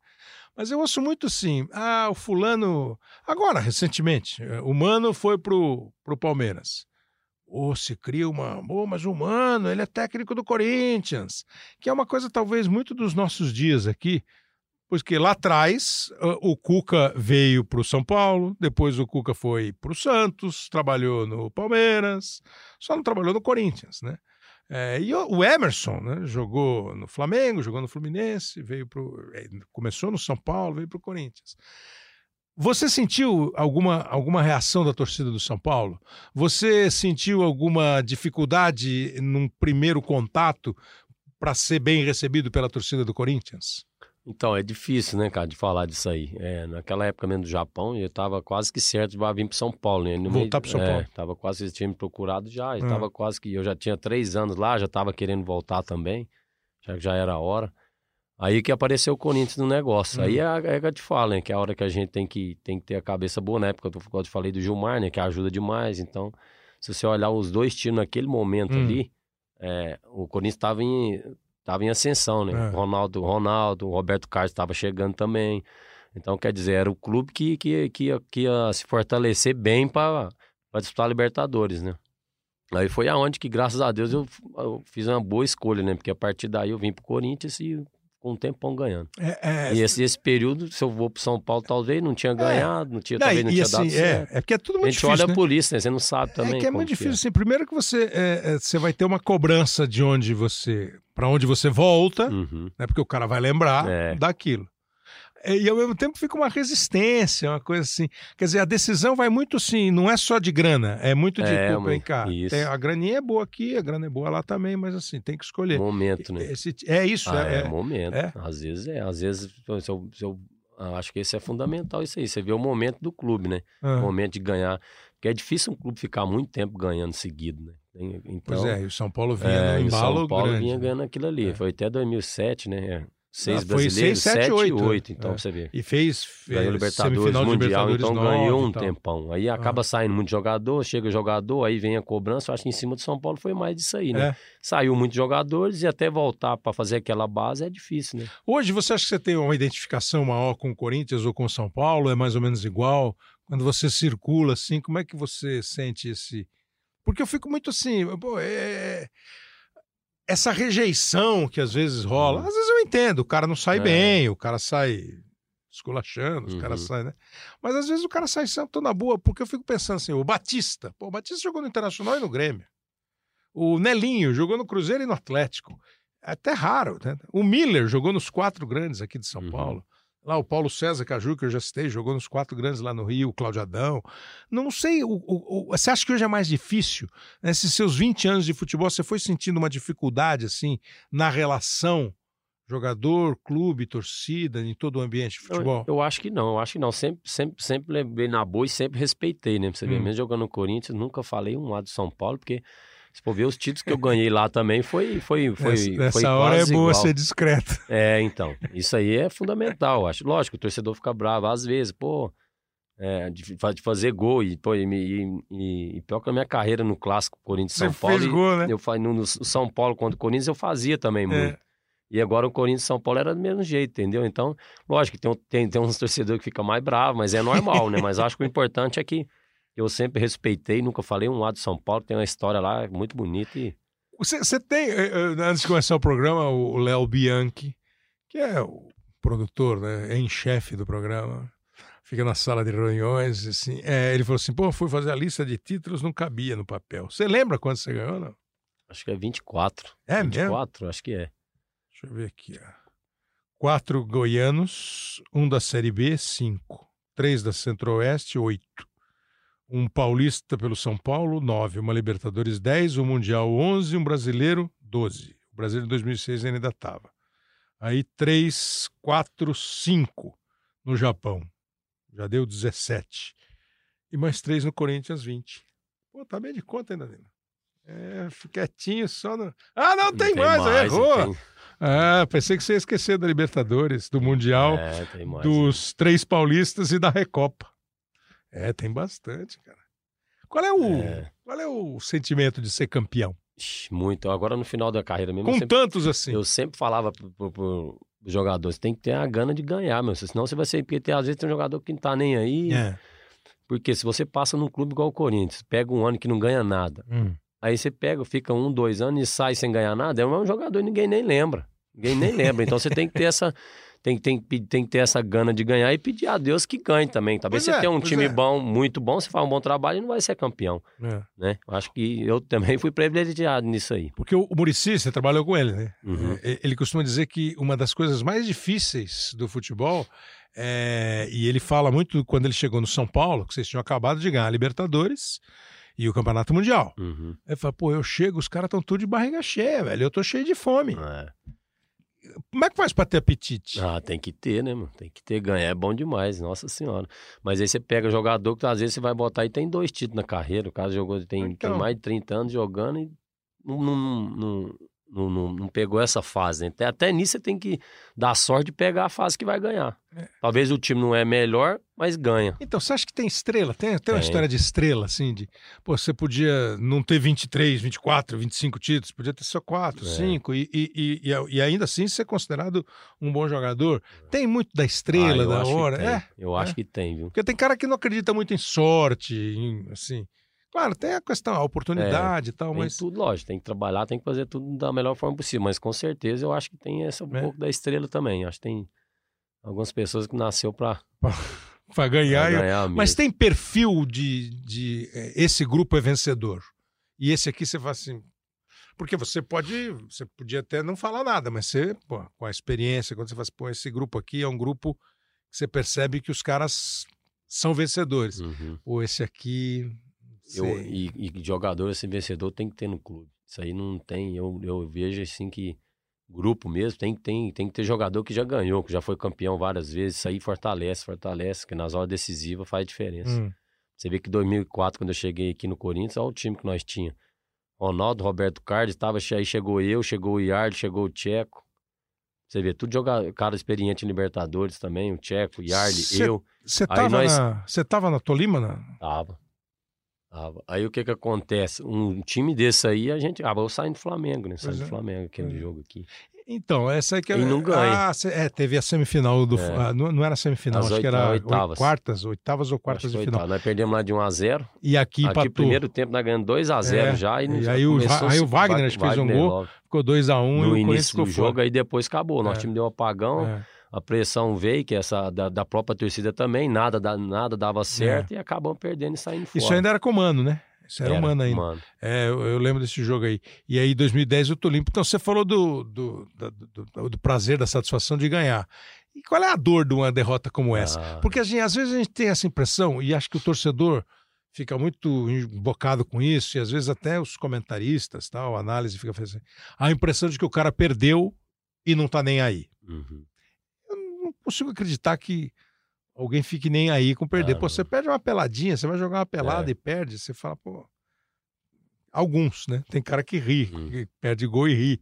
Mas eu ouço muito assim, ah, o fulano. Agora, recentemente, eh, o Mano foi pro, pro Palmeiras. Ou se cria uma. Oh, mas o Mano, ele é técnico do Corinthians. Que é uma coisa, talvez, muito dos nossos dias aqui. Porque lá atrás o Cuca veio para o São Paulo, depois o Cuca foi para o Santos, trabalhou no Palmeiras, só não trabalhou no Corinthians, né? É, e o Emerson, né, jogou no Flamengo, jogou no Fluminense, veio pro, eh, começou no São Paulo, veio para o Corinthians. Você sentiu alguma, alguma reação da torcida do São Paulo? Você sentiu alguma dificuldade num primeiro contato para ser bem recebido pela torcida do Corinthians? Então, é difícil, né, cara, de falar disso aí. É, naquela época mesmo do Japão, eu tava quase que certo de vir pro São Paulo, né? No Voltar pro São é, Paulo. Tava quase, eles tinham me procurado já, eu Ah. quase que, eu já tinha três anos lá, já tava querendo voltar também, já que já era a hora. Aí que apareceu o Corinthians no negócio. Aí Uhum. é, é que eu te falo, né, que é a hora que a gente tem que, tem que ter a cabeça boa, na época, eu, eu te falei do Gilmar, né, que ajuda demais, então, se você olhar os dois times naquele momento Hum. ali, é, o Corinthians tava em, tava em ascensão, né? É. Ronaldo, Ronaldo, Roberto Carlos estava chegando também. Então, quer dizer, era o clube que, que, que, ia, que ia se fortalecer bem para disputar a Libertadores, né? Aí foi aonde que, graças a Deus, eu, eu fiz uma boa escolha, né? Porque a partir daí eu vim pro Corinthians e com um tempão ganhando. É, é, E esse, esse período, se eu vou pro São Paulo, talvez não tinha ganhado, não tinha, talvez não tinha assim, dado é, certo. é porque é tudo A muito gente difícil, olha né? por isso, né? Você não sabe também. É que é muito difícil, assim. Primeiro que você, é, é, você vai ter uma cobrança de onde você, para onde você volta, Uhum. né? Porque o cara vai lembrar É. daquilo. E ao mesmo tempo fica uma resistência, uma coisa assim. Quer dizer, a decisão vai muito assim, não é só de grana, é muito de É, mãe, cá. tem- a graninha é boa aqui, a grana é boa lá também, mas assim, tem que escolher. Momento, né? Esse- é isso, Ah, é, é, é- momento. é? Às vezes é. Às vezes, se eu, se eu- ah, acho que esse é fundamental, isso aí. Você vê o momento do clube, né? ah, O momento de ganhar. Porque é difícil um clube ficar muito tempo ganhando seguido, né? Então, Pois é, e o São Paulo vinha é, no e o embalo São Paulo grande. vinha né? ganhando aquilo ali. É. Foi até 2007, né? Seis Ah, foi brasileiros, seis, sete, oito, e oito. Então, é. você ver. E fez, Ganhou Libertadores, Mundial, Libertadores então nove ganhou um tempão. Aí acaba saindo muito jogador, chega jogador, aí vem a cobrança. Eu acho que em cima do São Paulo foi mais disso aí, né? É. Saiu muitos jogadores e até voltar pra fazer aquela base é difícil, né? Hoje, você acha que você tem uma identificação maior com o Corinthians ou com o São Paulo? É mais ou menos igual? Quando você circula assim, como é que você sente esse. Porque eu fico muito assim, pô, é- essa rejeição que às vezes rola. Uhum. Às vezes eu entendo, o cara não sai É. bem, o cara sai esculachando, os Uhum. caras saem, né? Mas às vezes o cara sai sempre na boa, porque eu fico pensando assim, o Batista, pô, o Batista jogou no Internacional e no Grêmio. O Nelinho jogou no Cruzeiro e no Atlético. É até raro, né? O Miller jogou nos quatro grandes aqui de São Uhum. Paulo. Lá o Paulo César Caju, que eu já citei, jogou nos quatro grandes lá no Rio, o Cláudio Adão. Não sei, o, o- o- você acha que hoje é mais difícil? Nesses seus 20 anos de futebol, você foi sentindo uma dificuldade, assim, na relação Jogador, clube, torcida, em todo o ambiente de Eu, futebol? eu acho que não, eu acho que não. Sempre, sempre, sempre levei na boa e sempre respeitei, né? Pra você ver, Hum. mesmo jogando no Corinthians, nunca falei um lado de São Paulo, porque se for ver os títulos que eu ganhei lá também, foi, foi, foi, nessa foi hora é boa igual. ser discreto. [laughs] É, então, isso aí é fundamental, acho. Lógico, o torcedor fica bravo às vezes, pô, é, de, de fazer gol e, pô, e, e- e- pior que a minha carreira no clássico Corinthians-São Você Paulo. fez gol, né? Eu no, no São Paulo contra o Corinthians eu fazia também É. muito. E agora o Corinthians São Paulo era do mesmo jeito, entendeu? Então, lógico tem, tem, tem uns torcedores que ficam mais bravos, mas é normal, né? Mas acho que o importante é que eu sempre respeitei, nunca falei um lado de São Paulo, tem uma história lá muito bonita e Você, você tem, eh, eh, antes de começar o programa, o Léo Bianchi, que é o produtor, né? É em chefe do programa. Fica na sala de reuniões, assim. É, ele falou assim: pô, fui fazer a lista de títulos, não cabia no papel. Você lembra quando você ganhou, não? acho que é 24. É mesmo? 24, acho que é. Deixa eu ver aqui, ó. Quatro goianos, um da Série B, cinco. Três da Centro-Oeste, oito. Um paulista pelo São Paulo, nove. Uma Libertadores, dez. Um Mundial, onze. Um brasileiro, doze. O brasileiro em 2006 ainda estava. Aí três, quatro, cinco no Japão. Já deu 17. E mais três no Corinthians, 20. Pô, tá bem de conta ainda, Nina. É, quietinho só no. Ah, não, tem, mais, errou. tem- Ah, pensei que você ia esquecer da Libertadores, do Mundial, É, tem mais. dos três paulistas e da Recopa. É, tem bastante, cara. Qual é o, É. qual é o sentimento de ser campeão? Muito. Agora no final da carreira mesmo, Com sempre, tantos assim. eu sempre falava pro, pro, pro jogador, você tem que ter a gana de ganhar, meu. Senão você vai ser. Porque tem, às vezes tem um jogador que não tá nem aí. É. Porque se você passa num clube igual o Corinthians, pega um ano que não ganha nada. Hum. Aí você pega, fica um, dois anos e sai sem ganhar nada, é um jogador e ninguém nem lembra. Ninguém nem lembra. Então você tem que ter essa. Tem, tem, tem que ter essa gana de ganhar e pedir a Deus que ganhe também. Talvez Pois você é, tenha um time é. bom, muito bom, você faz um bom trabalho e não vai ser campeão, É. né? Acho que eu também fui privilegiado nisso aí. Porque o, Muricy, você trabalhou com ele, né? Uhum. É, Ele costuma dizer que uma das coisas mais difíceis do futebol é, e ele fala muito quando ele chegou no São Paulo, que vocês tinham acabado de ganhar a Libertadores e o Campeonato Mundial. Uhum. Ele fala, pô, eu chego, os caras estão tudo de barriga cheia, velho. Eu tô cheio de fome. É. Como é que faz pra ter apetite? Ah, tem que ter, né, mano? Tem que ter, ganhar é bom demais, nossa senhora. Mas aí você pega jogador que às vezes você vai botar e tem dois títulos na carreira. O cara jogou, tem, Então. tem mais de 30 anos jogando e não, não, não, não, não- não pegou essa fase. né? Até, até nisso você tem que dar sorte de pegar a fase que vai ganhar. É. Talvez o time não é melhor, mas ganha. Então, você acha que tem estrela? Tem, tem uma história de estrela, assim, de... Pô, você podia não ter 23, 24, 25 títulos, podia ter só 4, É. 5, e, e, e, e- e ainda assim ser considerado um bom jogador. Tem muito da estrela, Ah, eu da acho que hora. tem. É, Eu é. acho que tem, viu? porque tem cara que não acredita muito em sorte, em, assim... Claro, tem a questão, a oportunidade e tal, Tem mas... tudo, lógico, tem que trabalhar, tem que fazer tudo da melhor forma possível. Mas com certeza eu acho que tem essa um É. pouco da estrela também. Acho que tem algumas pessoas que nasceu pra, Pra [laughs] ganhar. pra ganhar Mas tem perfil de, de eh, esse grupo é vencedor. E esse aqui você fala assim. Porque você pode. Você podia até não falar nada, mas você, pô, com a experiência, quando você fala assim, pô, esse grupo aqui é um grupo que você percebe que os caras são vencedores. Uhum. Pô, esse aqui. Eu, e, e jogador, esse vencedor tem que ter no clube. Isso aí não tem. Eu, eu vejo assim que grupo mesmo tem, tem, tem que ter jogador que já ganhou, que já foi campeão várias vezes. Isso aí fortalece, fortalece, que nas horas decisivas faz diferença. Hum, Você vê que em 2004, quando eu cheguei aqui no Corinthians, olha o time que nós tinha. Ronaldo, Roberto Carlos, tava, aí chegou eu, chegou o Iardo, chegou o Tcheco. Você vê, tudo joga, cara experiente em Libertadores também, o Tcheco, o Cê- eu. Você tava, nós- na, tava na Tolima? Na... Tava. Aí o que que acontece? Um time desse aí, a gente acabou saindo do Flamengo, né? Saindo do é. Flamengo, aquele é. jogo aqui. Então, essa aí que E não ganha. Ah, é, teve a semifinal do. É. ah, não, não era semifinal, As acho que oita- era oitavas. oi- quartas, oitavas ou quartas que de final. tal. Nós perdemos lá de 1 a 0 E aqui Aqui, empatou. primeiro tempo, nós ganhamos 2 a 0 É, já. E, e aí o aí o Wagner acho que fez um gol, logo. Ficou 2x1 um, e o no Corinthians início do fora. jogo, aí depois acabou. Nosso É. time deu um apagão, É. a pressão veio, que essa da, da própria torcida também, nada, da- nada dava certo e acabamos perdendo e saindo fora. É. Isso ainda era com o Mano, né? Isso era, humano ainda. Mano. É, eu, eu lembro desse jogo aí. E aí, 2010, o Tolimpo. Então, você falou do, do, do, do prazer, da satisfação de ganhar. E qual é a dor de uma derrota como essa? Ah. Porque assim, às vezes a gente tem essa impressão, e acho que o torcedor fica muito embocado com isso, e às vezes até os comentaristas, tal, a análise fica fazendo assim, a impressão de que o cara perdeu e não tá nem aí. Uhum. Consigo acreditar que alguém fique nem aí com perder. Ah, pô, você perde uma peladinha, você vai jogar uma pelada É. e perde, você fala, pô. Alguns, né? Tem cara que ri, Hum. que perde gol e ri.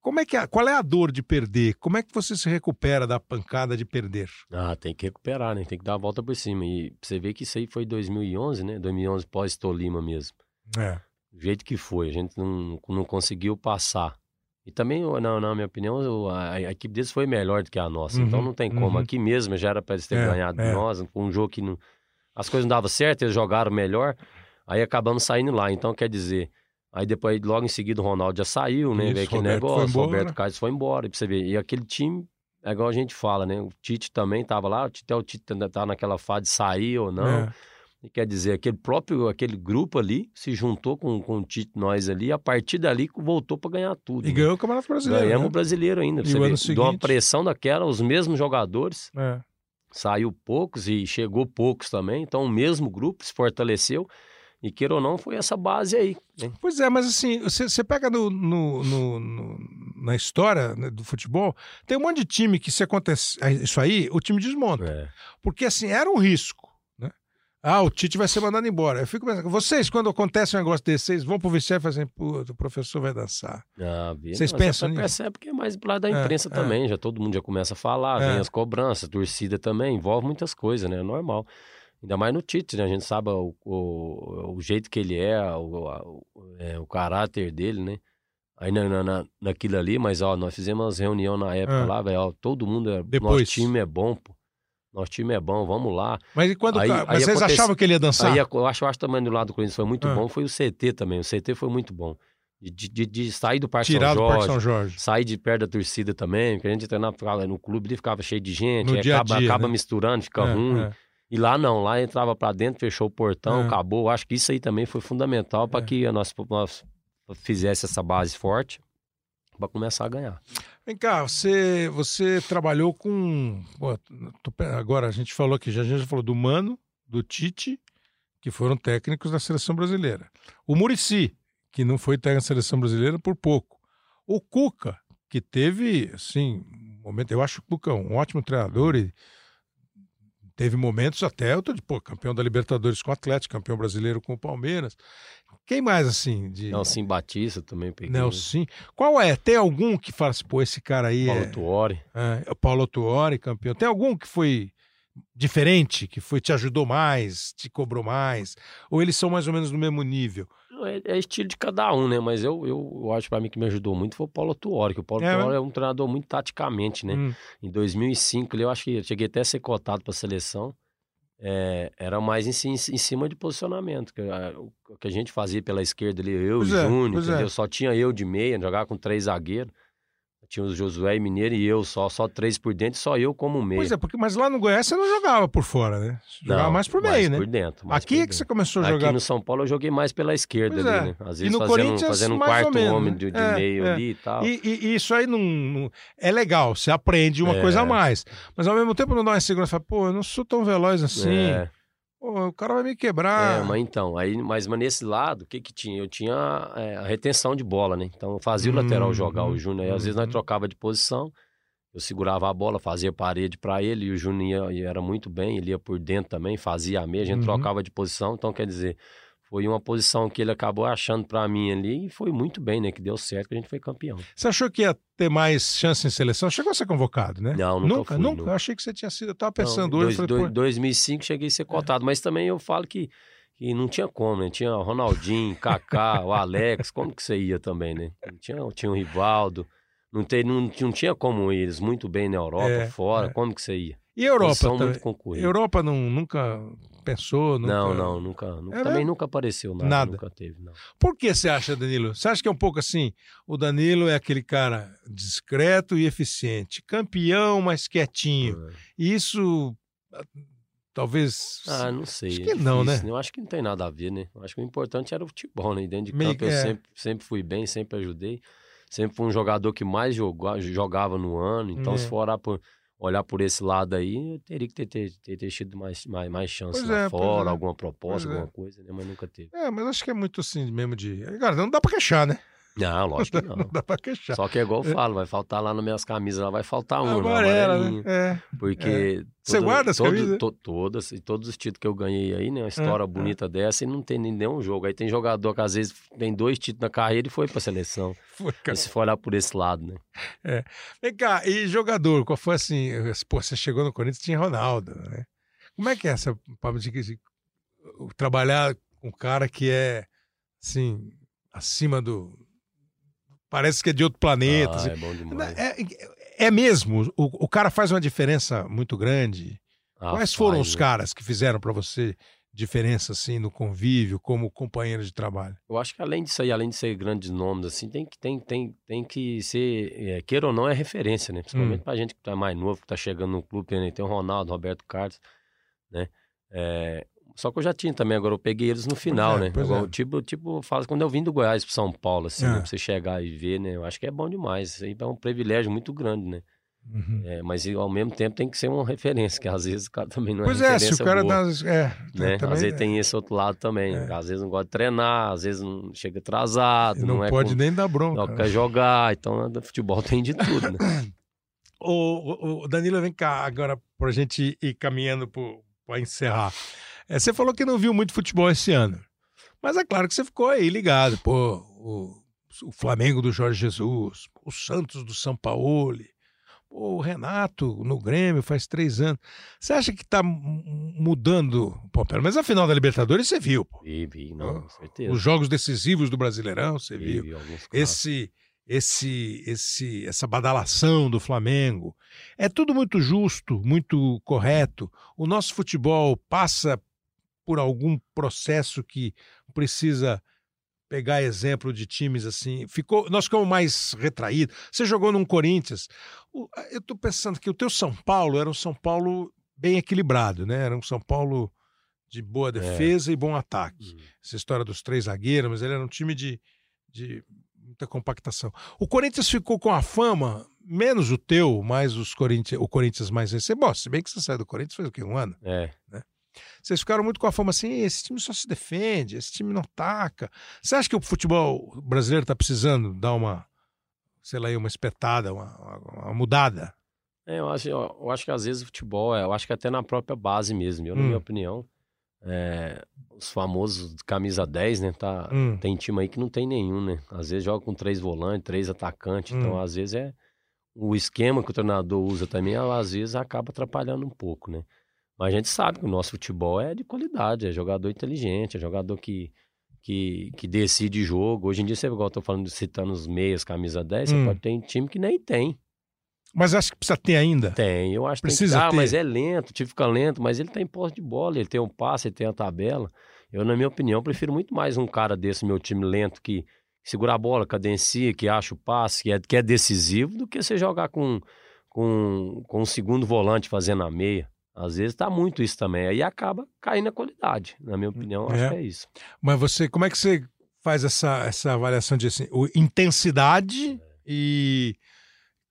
Como é que é, qual é a dor de perder? Como é que você se recupera da pancada de perder? Ah, tem que recuperar, né? Tem que dar a volta por cima. E você vê que isso aí foi 2011, né? 2011 pós-Tolima mesmo. É. Do jeito que foi, a gente não, não conseguiu passar. E também, na, na minha opinião, o- a, a equipe deles foi melhor do que a nossa. então Uhum, não tem como. uhum. Aqui mesmo já era para eles terem É, ganhado é. de nós. Um jogo que não, as coisas não davam certo, eles jogaram melhor. Aí acabamos saindo lá. Então, quer dizer, aí depois, logo em seguida, o Ronaldo já saiu, né? Isso, Veio aquele Roberto negócio, o embora. Roberto Carlos foi embora. E pra você ver. E aquele time, é igual a gente fala, né? O Tite também tava lá, até o Tite ainda tá naquela fase de sair ou não. É. E quer dizer, aquele próprio, aquele grupo ali se juntou com, com o Tite, nós ali, a partir dali voltou para ganhar tudo. E né? ganhou o Campeonato Brasileiro. Ganhamos né? o brasileiro ainda. E você o ver. ano De uma seguinte? pressão daquela, os mesmos jogadores, É. saiu poucos e chegou poucos também. Então o mesmo grupo se fortaleceu. E queira ou não, foi essa base aí. né? Pois é, mas assim, você, você pega no, no- no- no- na história né, do futebol, tem um monte de time que se acontece isso aí, o time desmonta. É. Porque assim, era um risco. Ah, o Tite vai ser mandado embora. Eu fico pensando, vocês, quando acontece um negócio desse, vocês vão pro vestiário e fazem, assim, o professor vai dançar. Ah, Vocês não, pensam nisso? percebe que é mais pro lado da É, imprensa é. também. Já todo mundo já começa a falar, É. vem as cobranças, torcida também, envolve muitas coisas, né? É normal. Ainda mais no Tite, né? A gente sabe o, o, o jeito que ele é, o, a- o, é, o caráter dele, né? Aí na, na, na- naquilo ali, mas ó, nós fizemos umas reuniões na época É. lá, velho, todo mundo é. Depois. Nosso time é bom, pô. Nosso time é bom, vamos lá. Mas e quando. Aí- mas aí vocês acontece- achavam que ele ia dançar? Aí eu acho, eu acho também do lado do Corinthians foi muito Ah. bom, foi o CT também. O CT foi muito bom. De, de- de, sair do Parque Tirar São do Jorge, Parque São Jorge. sair de perto da torcida também, porque a gente treinava no clube, ele ficava cheio de gente, No dia a acaba, dia, acaba né? misturando, fica É, ruim. é. E lá não, lá entrava pra dentro, fechou o portão, É. acabou. Acho que isso aí também foi fundamental para É. que a nós, nós fizesse essa base forte para começar a ganhar. Vem cá, você, você trabalhou com. agora a gente falou aqui, já a gente já falou do Mano, do Tite, que foram técnicos da seleção brasileira. O Murici, que não foi técnico da seleção brasileira por pouco. O Cuca, que teve, assim, um momento. Eu acho o Cuca um ótimo treinador e teve momentos até, eu tô de, pô, campeão da Libertadores com o Atlético, campeão brasileiro com o Palmeiras. Quem mais, assim, de. Nelson Batista também peguei. né? Nelson. Qual é? Tem algum que fala assim, pô, esse cara aí Paulo é, Tuori. é, o Paulo Tuori, campeão. Tem algum que foi diferente, que foi te ajudou mais, te cobrou mais? Ou eles são mais ou menos no mesmo nível? É, é estilo de cada um, né? Mas eu, eu, eu acho para mim que me ajudou muito foi o Paulo Tuori, que o Paulo É, Tuori é um treinador muito taticamente, né? Hum, Em 2005, ali, eu acho que eu cheguei até a ser cotado para a seleção. É, era mais em, em cima de posicionamento. Que, a- o que a gente fazia pela esquerda ali, eu Pois e o é, Júnior, é. Só tinha eu de meia, jogava com três zagueiros. Tinha o Josué e Mineiro e eu, só, só três por dentro, só eu como meia. Pois é, porque, mas lá no Goiás você não jogava por fora, né? Você jogava Não, mais por meio, né? por dentro. mais Aqui por é que você começou a Aqui jogar. no São Paulo eu joguei mais pela esquerda Pois ali, é. né? Às E vezes fazendo, fazendo um mais quarto menos, homem né? de, de É, meio é. ali e tal. E, e- e isso aí não, não- é legal, você aprende uma É. coisa a mais. Mas ao mesmo tempo não dá uma segurança, fala, pô, eu não sou tão veloz assim. É. Pô, o cara vai me quebrar. É, mas então, aí, mas, mas nesse lado, o que que tinha? Eu tinha é, a retenção de bola, né? Então eu fazia o lateral Hum, jogar o Júnior, aí às vezes nós hum. trocava de posição, eu segurava a bola, fazia parede pra ele, e o Júnior ia, ia- era muito bem, ele ia por dentro também, fazia a meia, a gente Uhum. trocava de posição, então quer dizer, foi uma posição que ele acabou achando pra mim ali, e foi muito bem, né? Que deu certo, que a gente foi campeão. Você achou que ia ter mais chance em seleção? Chegou a ser convocado, né? Não, nunca nunca. fui, nunca? nunca. Eu achei que você tinha sido. Eu tava Não, pensando dois, hoje. falei, dois- pô, É. 2005 cheguei a ser cotado, mas também eu falo que, que não tinha como, né? Tinha o Ronaldinho, Kaká, [laughs] o Alex, como que você ia também, né? Não tinha, tinha o Rivaldo, não, tem, não, não tinha como ir, eles muito bem na Europa, É, fora, é. como que você ia? E a Europa também? muito concorrida. Europa não, nunca pensou? Nunca... Não, não, nunca, nunca É também mesmo? nunca apareceu nada, Nada. nunca teve, não. Por que você acha, Danilo? Você acha que é um pouco assim? O Danilo é aquele cara discreto e eficiente, campeão, mas quietinho. E isso ah, talvez. Ah, não sei. Acho é que não, né? Eu acho que não tem nada a ver, né? Eu acho que o importante era o futebol, né? E dentro de campo eu é. sempre, sempre fui bem, sempre ajudei. Sempre fui um jogador que mais jogou, jogava no ano. Então, É. se for olhar por, olhar por esse lado aí, eu teria que ter, ter, ter, ter tido mais, mais, mais chance Pois lá é, fora, é. alguma proposta, é. alguma coisa, né? Mas nunca teve. É, mas acho que é muito assim mesmo de. Cara, não dá pra queixar, né? Não, lógico que [laughs] não. Não dá pra queixar. Só que é igual eu falo, vai faltar lá nas minhas camisas, lá vai faltar uma, Amarela, amarelinha. né? É. Porque. Você guarda as todo- camisas? to- todas, e todos os títulos que eu ganhei aí, né? Uma história é. bonita dessa e não tem nem- nenhum jogo. Aí tem jogador que às vezes tem dois títulos na carreira e foi pra seleção. [laughs] Foi, cara. Se for olhar por esse lado, né? Vem cá, e jogador, qual foi assim? Pô, você chegou no Corinthians tinha Ronaldo, né? Como é que é essa trabalhar com um cara que é assim, acima do. Parece que é de outro planeta. Ah, assim. é bom demais. É, é mesmo, o, o cara faz uma diferença muito grande. Ah, Quais foram faz, os né? caras que fizeram pra você diferença assim no convívio, como companheiro de trabalho? Eu acho que além disso aí, além de ser grandes nomes, assim, tem que, tem, tem, tem que ser, é, queira ou não, é referência, né? Principalmente Hum. pra gente que tá mais novo, que tá chegando no clube, né? tem o Ronaldo, Roberto Carlos, né? É, só que eu já tinha também, agora eu peguei eles no final, é, né? pois Agora, é. Tipo, tipo, faz quando eu vim do Goiás pro São Paulo, assim, É. né? Pra você chegar e ver, né? Eu acho que é bom demais. Isso aí é um privilégio muito grande, né? Uhum. É, mas ao mesmo tempo tem que ser uma referência, que às vezes o cara também não Pois é é, referência se o cara boa dá. É, né? também às vezes é. tem esse outro lado também. É. Às vezes não gosta de treinar, às vezes não chega atrasado, não, não, é pode com- nem dar bronca. não né? quer jogar. Então, no futebol tem de tudo, né? [coughs] Ô, ô, ô, Danilo, vem cá agora pra gente ir caminhando para encerrar. É, você falou que não viu muito futebol esse ano. Mas é claro que você ficou aí ligado. Pô, o, o Flamengo do Jorge Jesus, o Santos do São Paulo, pô, o Renato no Grêmio faz três anos. Você acha que tá mu- mudando? Pô, pelo menos a final da Libertadores você viu. Pô. Vi, vi, não, com certeza. Os jogos decisivos do Brasileirão você Vi, viu vi esse esse esse essa badalação do Flamengo. É tudo muito justo, muito correto. O nosso futebol passa por algum processo que precisa pegar exemplo de times assim. Ficou, nós ficamos mais retraídos. Você jogou num Corinthians. O- eu estou pensando que o teu São Paulo era um São Paulo bem equilibrado, né? Era um São Paulo de boa defesa e bom ataque Hum. essa história dos três zagueiros, mas ele era um time de, de muita compactação. O Corinthians ficou com a fama, menos o teu, mais os Corinthians, o Corinthians mais recente. Bom, se bem que você saiu do Corinthians faz o quê? Um ano? É, Vocês ficaram muito com a fama assim, esse time só se defende, esse time não ataca. Você acha que o futebol brasileiro está precisando dar uma, sei lá, uma espetada, uma, uma- uma mudada? É, eu acho, eu, eu acho que às vezes o futebol, é, eu acho que até na própria base mesmo, eu, na Hum. minha opinião, é, os famosos de camisa 10, né? Tá, Hum. Tem time aí que não tem nenhum, né? Às vezes joga com três volantes, três atacantes, Hum. então às vezes é o esquema que o treinador usa também, às vezes acaba atrapalhando um pouco, né? Mas a gente sabe que o nosso futebol é de qualidade, é jogador inteligente, é jogador que, que, que decide jogo. Hoje em dia, você, igual eu tô falando, citando os meias, camisa 10, Hum. você pode ter time que nem tem. Mas acho que precisa ter ainda. Tem, eu acho que tem Precisa que, ah, ter. mas é lento, o time fica lento, mas ele tem posse de bola, ele tem um passe, ele tem a tabela. Eu, na minha opinião, prefiro muito mais um cara desse, meu time lento, que segura a bola, cadencia, que acha o passe, que é, que é decisivo, do que você jogar com, com, com um segundo volante fazendo a meia. Às vezes tá muito isso também, aí acaba caindo a qualidade. Na minha opinião, acho É. que é isso. Mas você, como é que você faz essa, essa avaliação de assim, o- intensidade e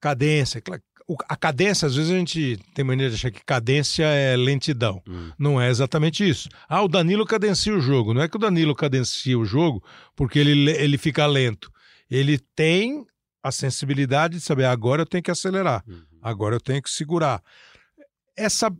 cadência? O- A cadência, às vezes a gente tem maneira de achar que cadência é lentidão. Hum. Não é exatamente isso. Ah, o Danilo cadencia o jogo. Não é que o Danilo cadencia o jogo porque ele, le- ele fica lento. Ele tem a sensibilidade de saber agora eu tenho que acelerar, Uhum. agora eu tenho que segurar. Essa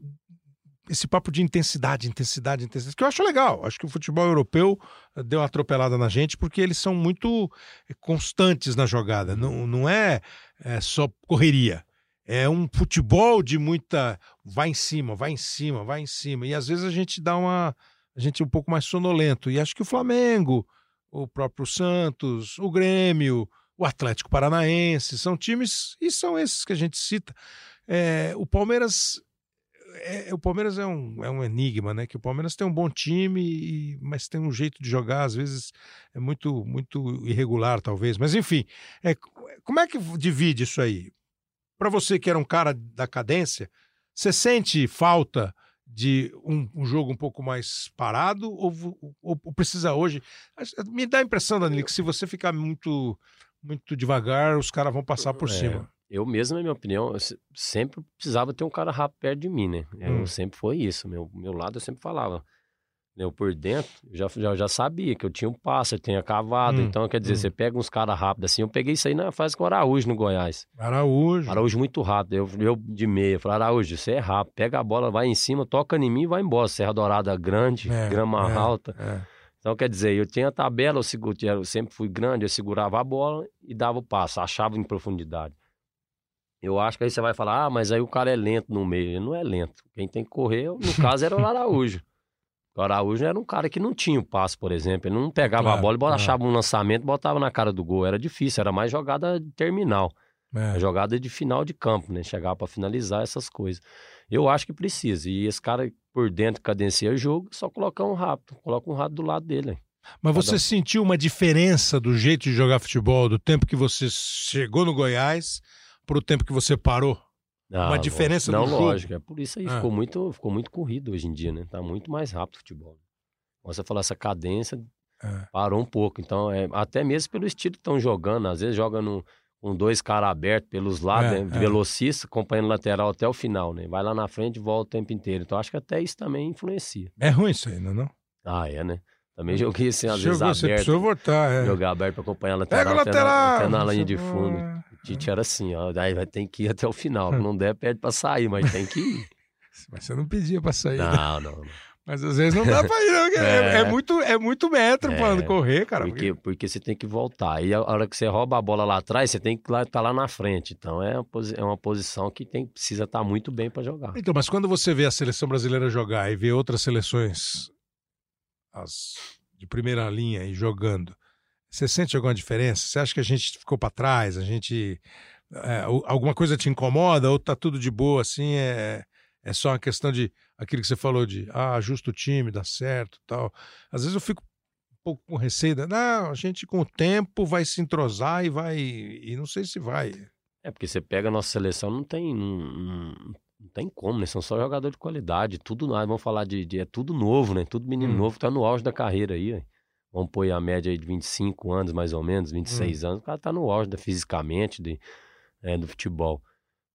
esse papo de intensidade, intensidade, intensidade, que eu acho legal. Acho que o futebol europeu eh, deu uma atropelada na gente porque eles são muito eh, constantes na jogada. Não, não é, é só correria. É um futebol de muita. Vai em cima, vai em cima, vai em cima. E às vezes a gente dá uma. A gente é um pouco mais sonolento. E acho que o Flamengo, o próprio Santos, o Grêmio, o Atlético Paranaense, são times, e são esses que a gente cita. É, o Palmeiras é, o Palmeiras é um, é um enigma, né? Que o Palmeiras tem um bom time, mas tem um jeito de jogar, às vezes é muito, muito irregular, talvez. Mas enfim, é, como é que divide isso aí? Para você que era um cara da cadência, você sente falta de um, um jogo um pouco mais parado ou, ou- ou precisa hoje? Me dá a impressão, Danilo, que se você ficar muito, muito devagar, os caras vão passar por É. cima. Eu mesmo, na minha opinião, sempre precisava ter um cara rápido perto de mim, né? Eu Hum. sempre foi isso. Meu, meu lado eu sempre falava. eu por dentro, já, já, já sabia que eu tinha um passo, eu tinha cavado. Hum, então, quer dizer, hum. você pega uns caras rápidos assim. Eu peguei isso aí na fase com o Araújo no Goiás. Araújo. Araújo muito rápido. Eu, eu de meia. Falei, Araújo, você é rápido. Pega a bola, vai em cima, toca em mim e vai embora. Serra Dourada grande, É, grama é, alta. é. Então, quer dizer, eu tinha a tabela, eu, eu sempre fui grande, eu segurava a bola e dava o passo, achava em profundidade. Eu acho que aí você vai falar, ah, mas aí o cara é lento no meio. Ele não é lento. Quem tem que correr, no caso, era o [laughs] Araújo. O Araújo era um cara que não tinha o passe, por exemplo. Ele não pegava Claro, a bola, claro. achava um lançamento e botava na cara do gol. Era difícil, era mais jogada terminal. É. Jogada de final de campo, né? Chegar pra finalizar essas coisas. Eu acho que precisa. E esse cara por dentro cadencia o jogo, só colocar um rápido. Coloca um rápido do lado dele. hein? Mas Cada você um. sentiu uma diferença do jeito de jogar futebol, do tempo que você chegou no Goiás para o tempo que você parou? Ah, Uma diferença Não, no jogo. lógico. É por isso aí. Ah. Ficou, muito, ficou muito corrido hoje em dia, né? Tá muito mais rápido o futebol. Você falou, essa cadência É. parou um pouco. Então, é, até mesmo pelo estilo que estão jogando. Às vezes joga no, com dois caras abertos pelos lados, É, né? é. velocista, acompanhando lateral até o final, né? Vai lá na frente e volta o tempo inteiro. Então, acho que até isso também influencia. É ruim isso aí, não é? Não? Ah, é, né? Também joguei assim, às Chegou, vezes você aberto. precisou voltar. É. Jogar aberto pra acompanhar a Pega lateral, o até, na, lateral! até na linha de Você- fundo. O Tite era assim, ó. Daí vai ter que ir até o final. Se [laughs] não der, pede pra sair, mas tem que ir. [laughs] Mas você não pedia para sair. né? Não, não. não. Mas às vezes não dá para ir, não. É, [laughs] É. é muito, é muito metro É. pra correr, cara. Porque, porque você tem que voltar. E a hora que você rouba a bola lá atrás, você tem que estar lá na frente. Então é uma, é uma posição que tem, precisa estar muito bem para jogar. Então, mas quando você vê a seleção brasileira jogar e vê outras seleções as de primeira linha e jogando, você sente alguma diferença? Você acha que a gente ficou para trás? A gente é, alguma coisa te incomoda ou tá tudo de boa assim? É, é só uma questão de aquilo que você falou de ah, ajusta o time, dá certo, tal. Às vezes eu fico um pouco com receio, da, não, a gente com o tempo vai se entrosar e vai e não sei se vai. É porque você pega a nossa seleção, não tem. Não, não- tem como, né? São só jogadores de qualidade. Tudo nós vamos falar de, de- É tudo novo, né? Tudo menino Hum. novo, tá no auge da carreira aí. Vamos pôr a média aí de 25 anos, mais ou menos, 26 Hum. anos. O cara tá no auge da, fisicamente de, é, do futebol.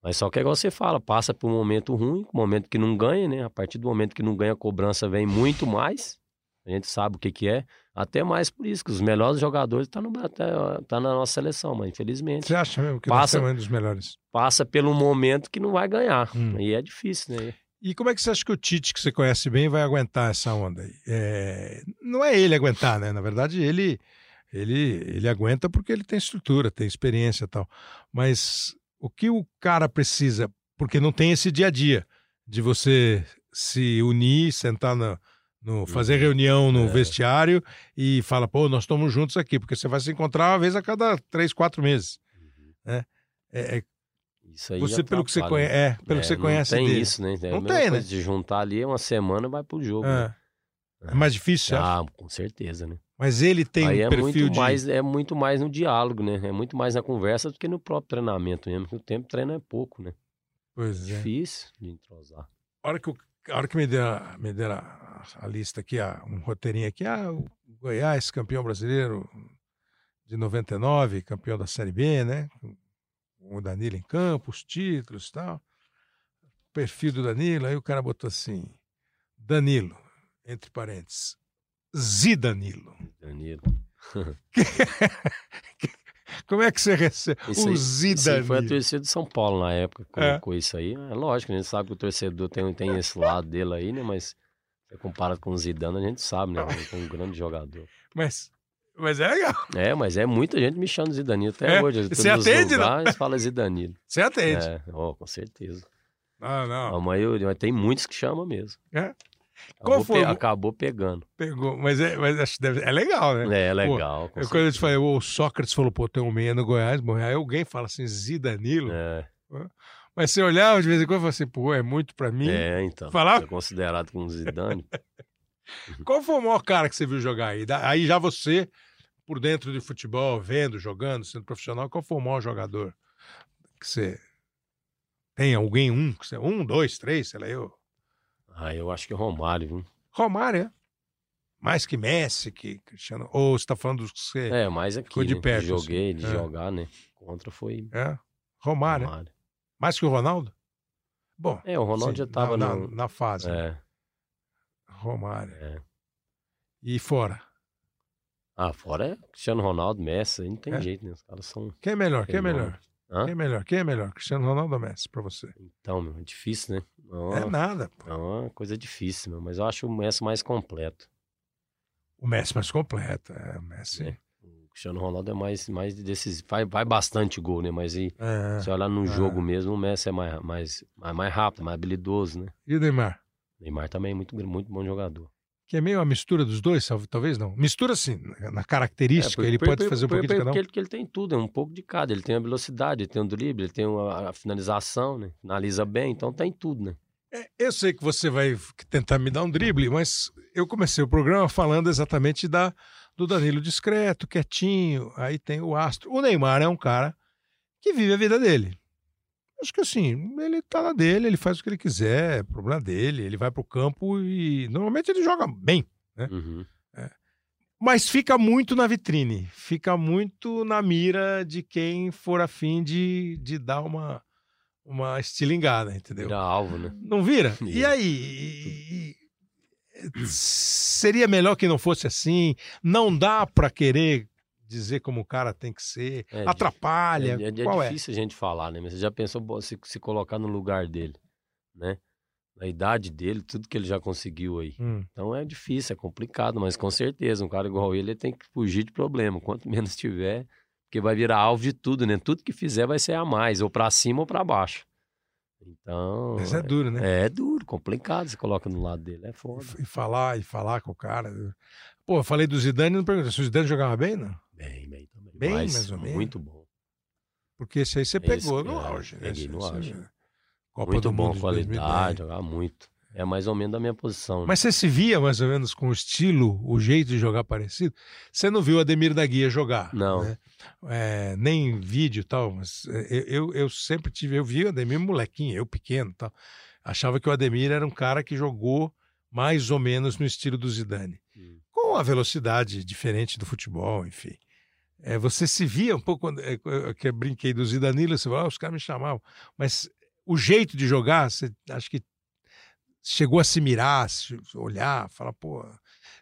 Mas só que é igual você fala, passa por um momento ruim, um momento que não ganha, né? A partir do momento que não ganha, a cobrança vem muito mais. A gente sabe o que que é. Até mais por isso, que os melhores jogadores estão no, tá, tá na nossa seleção, mas infelizmente Você acha mesmo que Passa- somos um dos melhores? passa pelo momento que não vai ganhar. Hum. E é difícil, né? E como é que você acha que o Tite, que você conhece bem, vai aguentar essa onda aí? É, Não é ele aguentar, né? Na verdade, ele, ele, ele aguenta porque ele tem estrutura, tem experiência e tal. Mas o que o cara precisa, porque não tem esse dia a dia de você se unir, sentar na, no, fazer reunião no É. vestiário e fala, pô, nós estamos juntos aqui, porque você vai se encontrar uma vez a cada três, quatro meses. Né? É, é, Isso aí você, pelo que você conhece, é, pelo né? que você não conhece tem dele. isso, né? É Não tem, né? De juntar ali uma semana vai pro jogo. né? É. É mais difícil? Ah, com certeza, né? Mas ele tem Aí um é perfil muito, de. mais, é muito mais no diálogo, né? É muito mais na conversa do que no próprio treinamento mesmo. que O tempo treino é pouco, né? Pois é. Difícil de entrosar. A hora que, o- a hora que me deram, me deram a, a lista aqui, a- um roteirinho aqui, ah, o Goiás, campeão brasileiro de 99, campeão da Série B, né? Com o Danilo em campo, os títulos e tal. Perfil do Danilo, aí o cara botou assim: Danilo, entre parênteses, Zidanilo. Danilo. [laughs] Como é que você recebe Isso o Zidanilo? foi a torcida de São Paulo na época que É. colocou isso aí. É lógico, a gente sabe que o torcedor tem, tem esse lado dele aí, né? Mas comparado com o Zidane, a gente sabe, né? Ele é um grande jogador. Mas, mas é legal. É, mas é muita gente me chamando de Zidanilo até É? hoje. Você atende, né? lugares fala Zidanilo. Você atende. É, ó, com certeza. Não, não. A maioria, mas tem muitos que chamam mesmo. É? Qual Acabou, foi pe- acabou pegando. Pegou, mas é, mas acho que deve, é legal, né? É, é legal. com É quando eu te falei, o Sócrates falou, pô, tem um meia no Goiás, bom, aí alguém fala assim, Zidanilo. É, Mas você olhava de vez em quando e falava assim, pô, é muito pra mim. é, então. Falar- É considerado como Zidane. [laughs] [laughs] Qual foi o maior cara que você viu jogar aí? Aí já você, por dentro de futebol, vendo, jogando, sendo profissional, qual foi o maior jogador que você tem alguém, um, que você, um, dois, três, sei lá, eu. Ah, eu acho que é Romário, viu? Romário, é? Mais que Messi, que Cristiano. Ou você tá falando dos que você. É, mais aqui, Ficou de né? perto, Joguei, assim. de É. jogar, né? Contra foi É? Romário, é? Romário. Mais que o Ronaldo? Bom. É, o Ronaldo sim, já tava na, no... na, fase. né? Romário. é. E fora? Ah, fora é Cristiano Ronaldo, Messi, aí não tem É? jeito, né? Os caras são. Quem é melhor? Quem é melhor? Quem é melhor? Quem é melhor? Cristiano Ronaldo ou Messi pra você? Então, meu, é difícil, né? É uma, É nada. pô. é uma coisa difícil, meu, mas eu acho o Messi mais completo. O Messi mais completo. É, o Messi. É. O Cristiano Ronaldo é mais, mais decisivo. Vai, vai bastante gol, né? Mas e, É. se olhar no é. jogo mesmo, o Messi é mais, mais, mais, mais rápido, mais habilidoso, né? E o Neymar? Neymar também é muito, muito bom jogador. Que é meio a mistura dos dois, tal- talvez não. Mistura sim, na característica, É, por- ele por- pode por- fazer um pouquinho de cada um. Porque ele, ele tem tudo, é um pouco de cada. Ele tem a velocidade, ele tem o drible, ele tem a, a finalização, né? Finaliza bem, então tem tudo, né? É, eu sei que você vai tentar me dar um drible, mas eu comecei o programa falando exatamente da, do Danilo discreto, quietinho, aí tem o astro. O Neymar é um cara que vive a vida dele. Acho que assim, ele tá na dele, ele faz o que ele quiser, é problema dele, ele vai pro campo e normalmente ele joga bem, É. Uhum. mas fica muito na vitrine, fica muito na mira de quem for afim de, de dar uma, uma estilingada, entendeu? Vira alvo, né? Não vira? [laughs] E Vira. aí? E- e- seria melhor que não fosse assim? Não dá pra querer dizer como o cara tem que ser? É, Atrapalha? É, é- é é? difícil a gente falar, né? Mas você já pensou se, se colocar no lugar dele, né? Na idade dele, tudo que ele já conseguiu aí. Hum, Então é difícil, é complicado, mas com certeza, um cara igual ele, ele tem que fugir de problema. Quanto menos tiver, porque vai virar alvo de tudo, né? Tudo que fizer vai ser a mais, ou pra cima ou pra baixo. Então. mas é duro, né? É duro, complicado. Você coloca no lado dele, é foda. E falar, e falar com o cara. Pô, eu falei do Zidane, não perguntei se o Zidane jogava bem, não? Bem, bem também. Bem, Mas mais ou menos. Muito bom. Porque esse aí você Esse, pegou no é, auge, né? peguei no Esse- auge. esse- Copa muito do bom, Mundo de qualidade, 2010. jogava muito. É mais ou menos da minha posição. né? Mas você se via mais ou menos com o estilo, o jeito de jogar parecido? Você não viu o Ademir da Guia jogar? Não. né? É, nem vídeo e tal, mas é, eu, eu sempre tive, eu vi o Ademir molequinho, eu pequeno e tal. Achava que o Ademir era um cara que jogou mais ou menos no estilo do Zidane. Com a velocidade diferente do futebol, enfim. É, você se via um pouco, quando- é, eu- que eu brinquei do Zidanilo, você falou, ah, os caras me chamavam. Mas o jeito de jogar, você acho que chegou a se mirar, se olhar, falar, pô.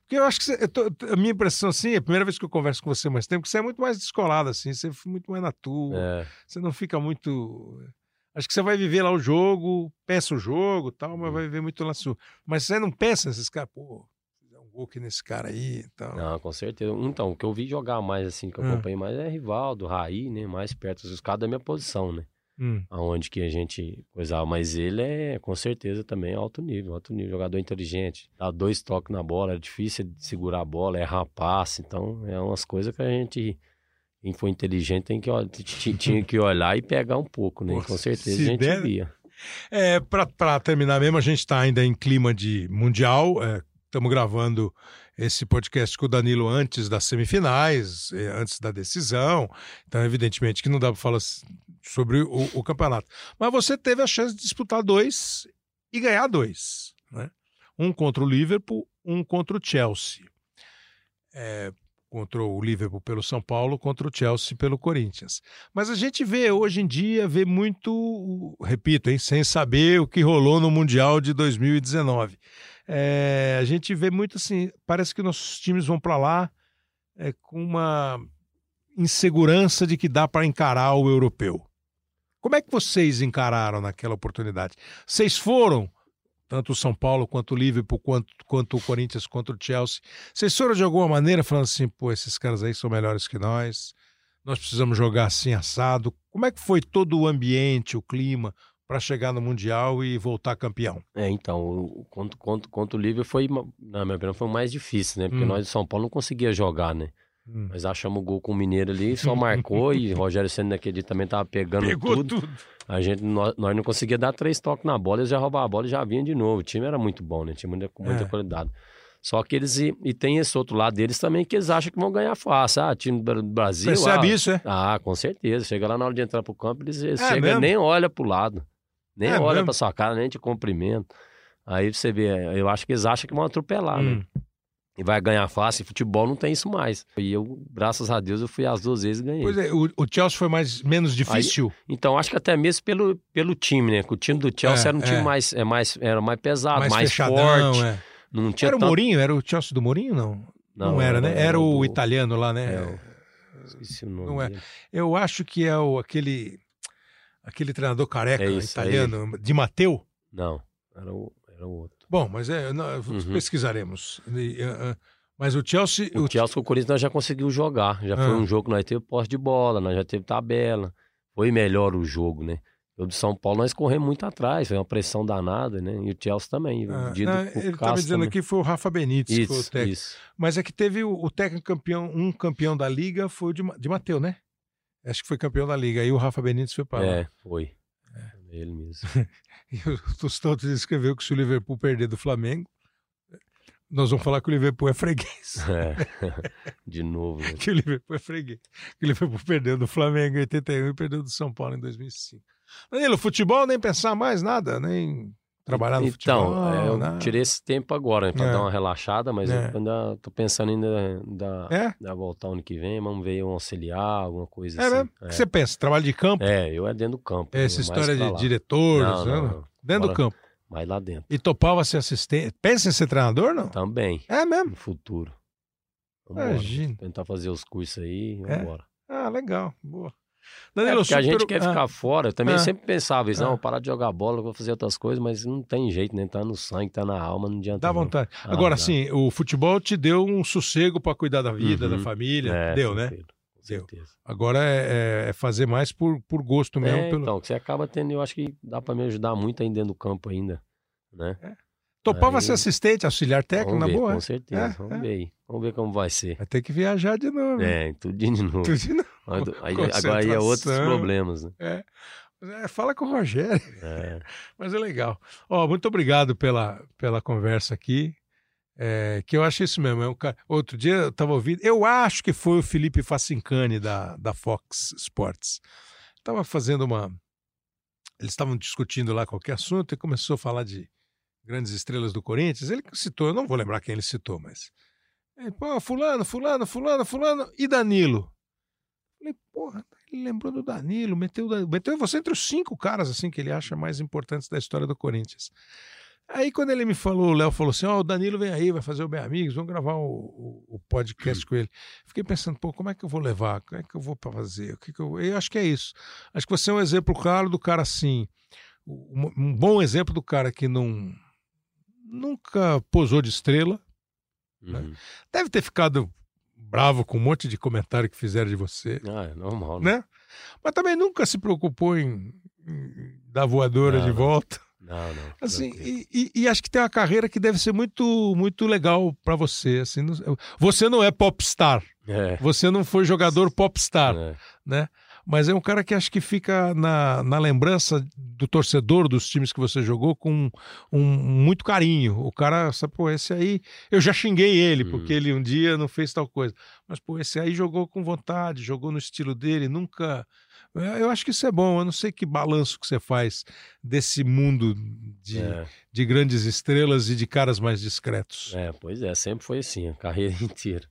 Porque eu acho que você, eu tô- a minha impressão, assim, é a primeira vez que eu converso com você mais tempo, que você é muito mais descolado, assim, você é muito mais na tua, É, você não fica muito. Acho que você vai viver lá o jogo, pensa o jogo tal, mas Uhum. vai viver muito na sua. Mas você não pensa nesses caras, pô, um aqui nesse cara aí e tal. não, com certeza. Então, o que eu vi jogar mais, assim, que eu Hum. acompanhei mais é Rivaldo, Raí, né? Mais perto dos caras da minha posição, né? Hum. Aonde que a gente coisava. Mas ele é, com certeza, também alto nível, alto nível. Jogador inteligente. Dá dois toques na bola, é difícil segurar a bola, errar passe. Então, é umas coisas que a gente, quem for inteligente, tem que, tinha que olhar e pegar um pouco, né? Com certeza a gente der- via. É, pra terminar mesmo, a gente tá ainda em clima de Mundial. Estamos gravando esse podcast com o Danilo antes das semifinais, eh, antes da decisão. Então, evidentemente, que não dá para falar sobre o, o campeonato. Mas você teve a chance de disputar dois e ganhar dois. Né? Um contra o Liverpool, um contra o Chelsea. É, contra o Liverpool pelo São Paulo, contra o Chelsea pelo Corinthians. Mas a gente vê hoje em dia, vê muito, repito, hein, sem saber o que rolou no Mundial de 2019. É, a gente vê muito assim, parece que nossos times vão para lá é, com uma insegurança de que dá para encarar o europeu. Como é que vocês encararam naquela oportunidade? Vocês foram, tanto o São Paulo quanto o Liverpool, quanto, quanto o Corinthians, quanto o Chelsea, vocês foram de alguma maneira falando assim, pô, esses caras aí são melhores que nós, nós precisamos jogar assim assado. Como é que foi todo o ambiente, o clima, para chegar no Mundial e voltar campeão? É, então, o, contra, contra, contra o Liverpool foi, na minha opinião, foi o mais difícil, né? Porque Hum. nós de São Paulo não conseguia jogar, né? Hum. Nós achamos o gol com o Mineiro ali, só marcou e [laughs] Rogério Senna naquele dia também tava pegando Pegou tudo. tudo. A gente, nós, nós não conseguia dar três toques na bola, eles já roubavam a bola e já vinham de novo. O time era muito bom, né? Tinha muita, muita É. qualidade. Só que eles, e, e tem esse outro lado deles também que eles acham que vão ganhar fácil. Ah, time do Brasil. Percebe ah, isso, é? Ah, com certeza. Chega lá na hora de entrar pro campo, eles, eles É chegam nem olha pro lado. Nem É olha mesmo? pra sua cara, nem te cumprimenta. Aí você vê, eu acho que eles acham que vão atropelar, né? Hum. E vai ganhar fácil. Futebol não tem isso mais. E eu, graças a Deus, eu fui as duas vezes e ganhei. Pois é, o, o Chelsea foi mais, menos difícil. Então, acho que até mesmo pelo, pelo time, né? Que o time do Chelsea É, era um time é. mais, é mais, era mais pesado, mais, fechadão, forte. é. Não tinha Era o tanto- Mourinho? Era o Chelsea do Mourinho? Não. Não, era, né? Era o do- italiano lá, né? É, o- Esqueci o nome Não é. Eu acho que é o, aquele, aquele treinador careca É isso, italiano, de Mateu. Não, era o, era o outro. Bom, mas é, não, Uhum. pesquisaremos. Ah, ah, mas o Chelsea. O o- Chelsea com o Corinthians nós já conseguiu jogar. Já Ah. foi um jogo que nós teve posse de bola, nós já teve tabela. Foi melhor o jogo, né? O de São Paulo nós corremos muito atrás, foi uma pressão danada, né? E o Chelsea também. ah, não, ele estava dizendo aqui que foi o Rafa Benítez que foi o Isso, técnico. isso. Mas é que teve o, o técnico campeão, um campeão da liga foi o de, de Mateu, né? Acho que foi campeão da liga. Aí o Rafa Benítez foi para lá. É, foi. Ele mesmo. [laughs] E o Tostão escreveu que se o Liverpool perder do Flamengo, nós vamos falar que o Liverpool é freguês. [laughs] É. [laughs] De novo. né? que o Liverpool é freguês. Que o Liverpool perdeu do Flamengo em 81 e perdeu do São Paulo em 2005. Danilo, futebol nem pensar mais nada, nem trabalhar no então, futebol. é, eu nada. tirei esse tempo agora, né, pra É. dar uma relaxada, mas É. eu ainda tô pensando ainda da, É? da voltar ano que vem, vamos ver um auxiliar, alguma coisa É assim. mesmo? O que você pensa? Trabalho de campo? É, eu é dentro do campo. né, Essa mais história de lá. diretores, Não, não, né? não. dentro do campo. Mais lá dentro. E topava ser assistente. Pensa em ser treinador, não? Também, É mesmo? no futuro. Vambora. Imagina. Tentar fazer os cursos aí, É? vambora. Ah, legal. Boa. É, Danilo, porque a gente super- quer ah, ficar fora. Eu também Ah. sempre pensava isso, Ah. não, parar de jogar bola, vou fazer outras coisas, mas não tem jeito, né? Tá no sangue, tá na alma, não adianta. Dá não. vontade. Ah, Agora, dá. sim, o futebol te deu um sossego para cuidar da vida, Uhum. da família. É, deu, né? Deu. Agora é, é- é fazer mais por, por gosto mesmo. É, pelo... então, você acaba tendo, eu acho que dá pra me ajudar muito aí dentro do campo ainda, né? Topava aí- ser assistente, auxiliar técnico, na boa. com é? certeza. É, vamos é. ver aí. Vamos ver como vai ser. Vai ter que viajar de novo. É, tudo de [laughs] novo. Tudo de novo. Aí- agora aí é outros problemas, né? É. É, fala com o Rogério, É, [laughs] mas é legal. Ó, muito obrigado pela, pela conversa aqui. É, que eu acho isso mesmo. É um cara... Outro dia eu estava ouvindo, eu acho que foi o Felipe Facincani da, da Fox Sports. Estava fazendo uma. Eles estavam discutindo lá qualquer assunto e começou a falar de grandes estrelas do Corinthians. Ele citou, eu não vou lembrar quem ele citou, mas. Ele, Pô, fulano, fulano, fulano, fulano e Danilo. Falei, porra, ele lembrou do Danilo, meteu, meteu você entre os cinco caras assim que ele acha mais importantes da história do Corinthians. Aí quando ele me falou, o Léo falou assim: Ó, o Danilo vem aí, vai fazer o Bem Amigos, vamos gravar o, o- o podcast com ele. Fiquei pensando, pô, como é que eu vou levar? Como é que eu vou pra fazer? O que que eu... eu acho que é isso. Acho que você é um exemplo claro do cara assim. Um, um bom exemplo do cara que não nunca posou de estrela. uhum. Deve ter ficado bravo com um monte de comentário que fizeram de você, Ah, é normal, né? né? Mas também nunca se preocupou em, em dar voadora Não, de não. volta. Não, não. Assim, e, e- e acho que tem uma carreira que deve ser muito muito legal pra você. Assim, não- você não é popstar, É, você não foi jogador popstar, é. né? Mas é um cara que acho que fica na, na lembrança do torcedor dos times que você jogou com um, muito carinho. O cara, sabe, pô, esse aí. Eu já xinguei ele, Uhum. porque ele um dia não fez tal coisa. Mas, pô, esse aí jogou com vontade, jogou no estilo dele, nunca. É, Eu acho que isso é bom. Eu não sei que balanço que você faz desse mundo de, É, de grandes estrelas e de caras mais discretos. é, pois é, sempre foi assim, a carreira [laughs] inteira.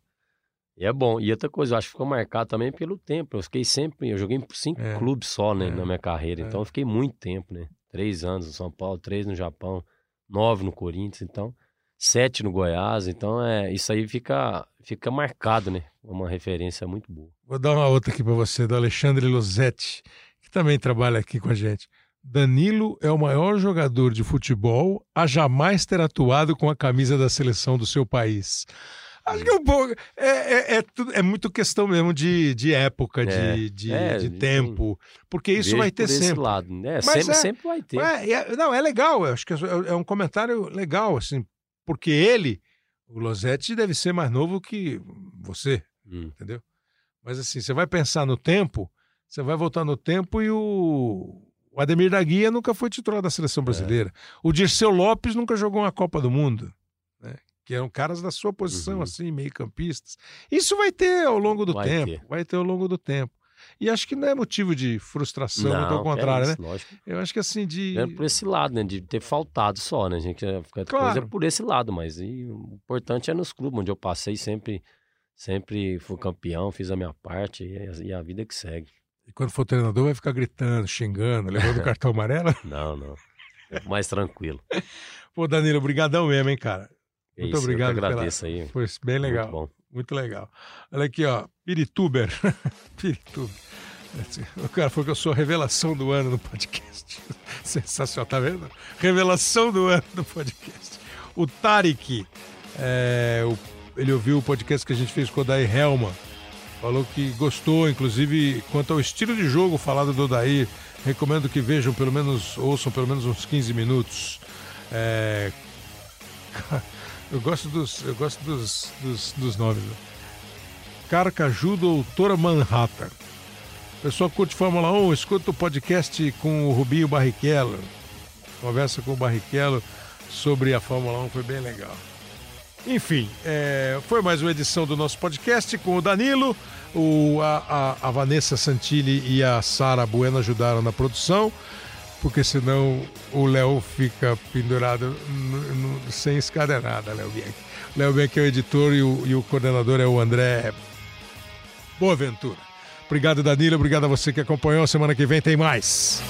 E é bom. E outra coisa, eu acho que ficou marcado também pelo tempo. Eu fiquei sempre, eu joguei em cinco É. clubes só, né, É. na minha carreira. É. Então eu fiquei muito tempo, né? Três anos no São Paulo, três no Japão, nove no Corinthians, então sete no Goiás. Então é isso aí fica, fica marcado, né? Uma referência muito boa. Vou dar uma outra aqui para você, do Alexandre Losetti, que também trabalha aqui com a gente. Danilo é o maior jogador de futebol a jamais ter atuado com a camisa da seleção do seu país. Acho que é um pouco. É, é, é, é muito questão mesmo de, de época, de, É. de, É, de sim. tempo. Porque isso vai ter sempre. lado. né? Mas sempre, é- sempre vai ter. É, é- não, é legal. Acho que é, é um comentário legal, assim, porque ele, o Losetti, deve ser mais novo que você Hum. entendeu? Mas assim, você vai pensar no tempo, você vai voltar no tempo e o, o Ademir da Guia nunca foi titular da seleção brasileira. O Dirceu Lopes nunca jogou uma Copa do Mundo? Que eram caras da sua posição, Uhum. assim, meio campistas. Isso vai ter ao longo do Vai tempo, ter. vai ter ao longo do tempo. E acho que não é motivo de frustração, Não, que é contrário, né? isso, Lógico. Eu acho que assim, de. É por esse lado, né? De ter faltado só, né? A gente fica Claro. coisa por esse lado, mas e o importante é nos clubes, onde eu passei sempre, sempre fui campeão, fiz a minha parte e, a- e a vida que segue. E quando for treinador, vai ficar gritando, xingando, levando cartão amarelo. [laughs] Não, não. Mais tranquilo. Pô, Danilo, brigadão mesmo, hein, cara. É Muito isso, obrigado. Eu que pela- agradeço aí. Foi bem legal. Muito. Muito legal. Olha aqui, ó. Pirituber. [laughs] Pirituber. O cara falou que eu sou a revelação do ano no podcast. [laughs] Sensacional, tá vendo? Revelação do ano no podcast. O Tarek, é, o- ele ouviu o podcast que a gente fez com o Odair Helma. Falou que gostou, inclusive, quanto ao estilo de jogo falado do Odair. Recomendo que vejam pelo menos, ouçam pelo menos uns 15 minutos. É, [laughs] eu gosto dos, eu gosto dos, dos, dos nomes. né? Carcaju Doutora Manhattan. Pessoal curte Fórmula 1, escuta o podcast com o Rubinho Barrichello. Conversa com o Barrichello sobre a Fórmula 1, foi bem legal. Enfim, é, foi mais uma edição do nosso podcast com o Danilo, o, a, a- a Vanessa Santilli e a Sara Bueno ajudaram na produção, porque senão o Léo fica pendurado no- no- sem escada nada, Léo Bianchi. Léo Bianchi é o editor e o, e o coordenador é o André Boaventura. Obrigado, Danilo. Obrigado a você que acompanhou. Semana que vem tem mais.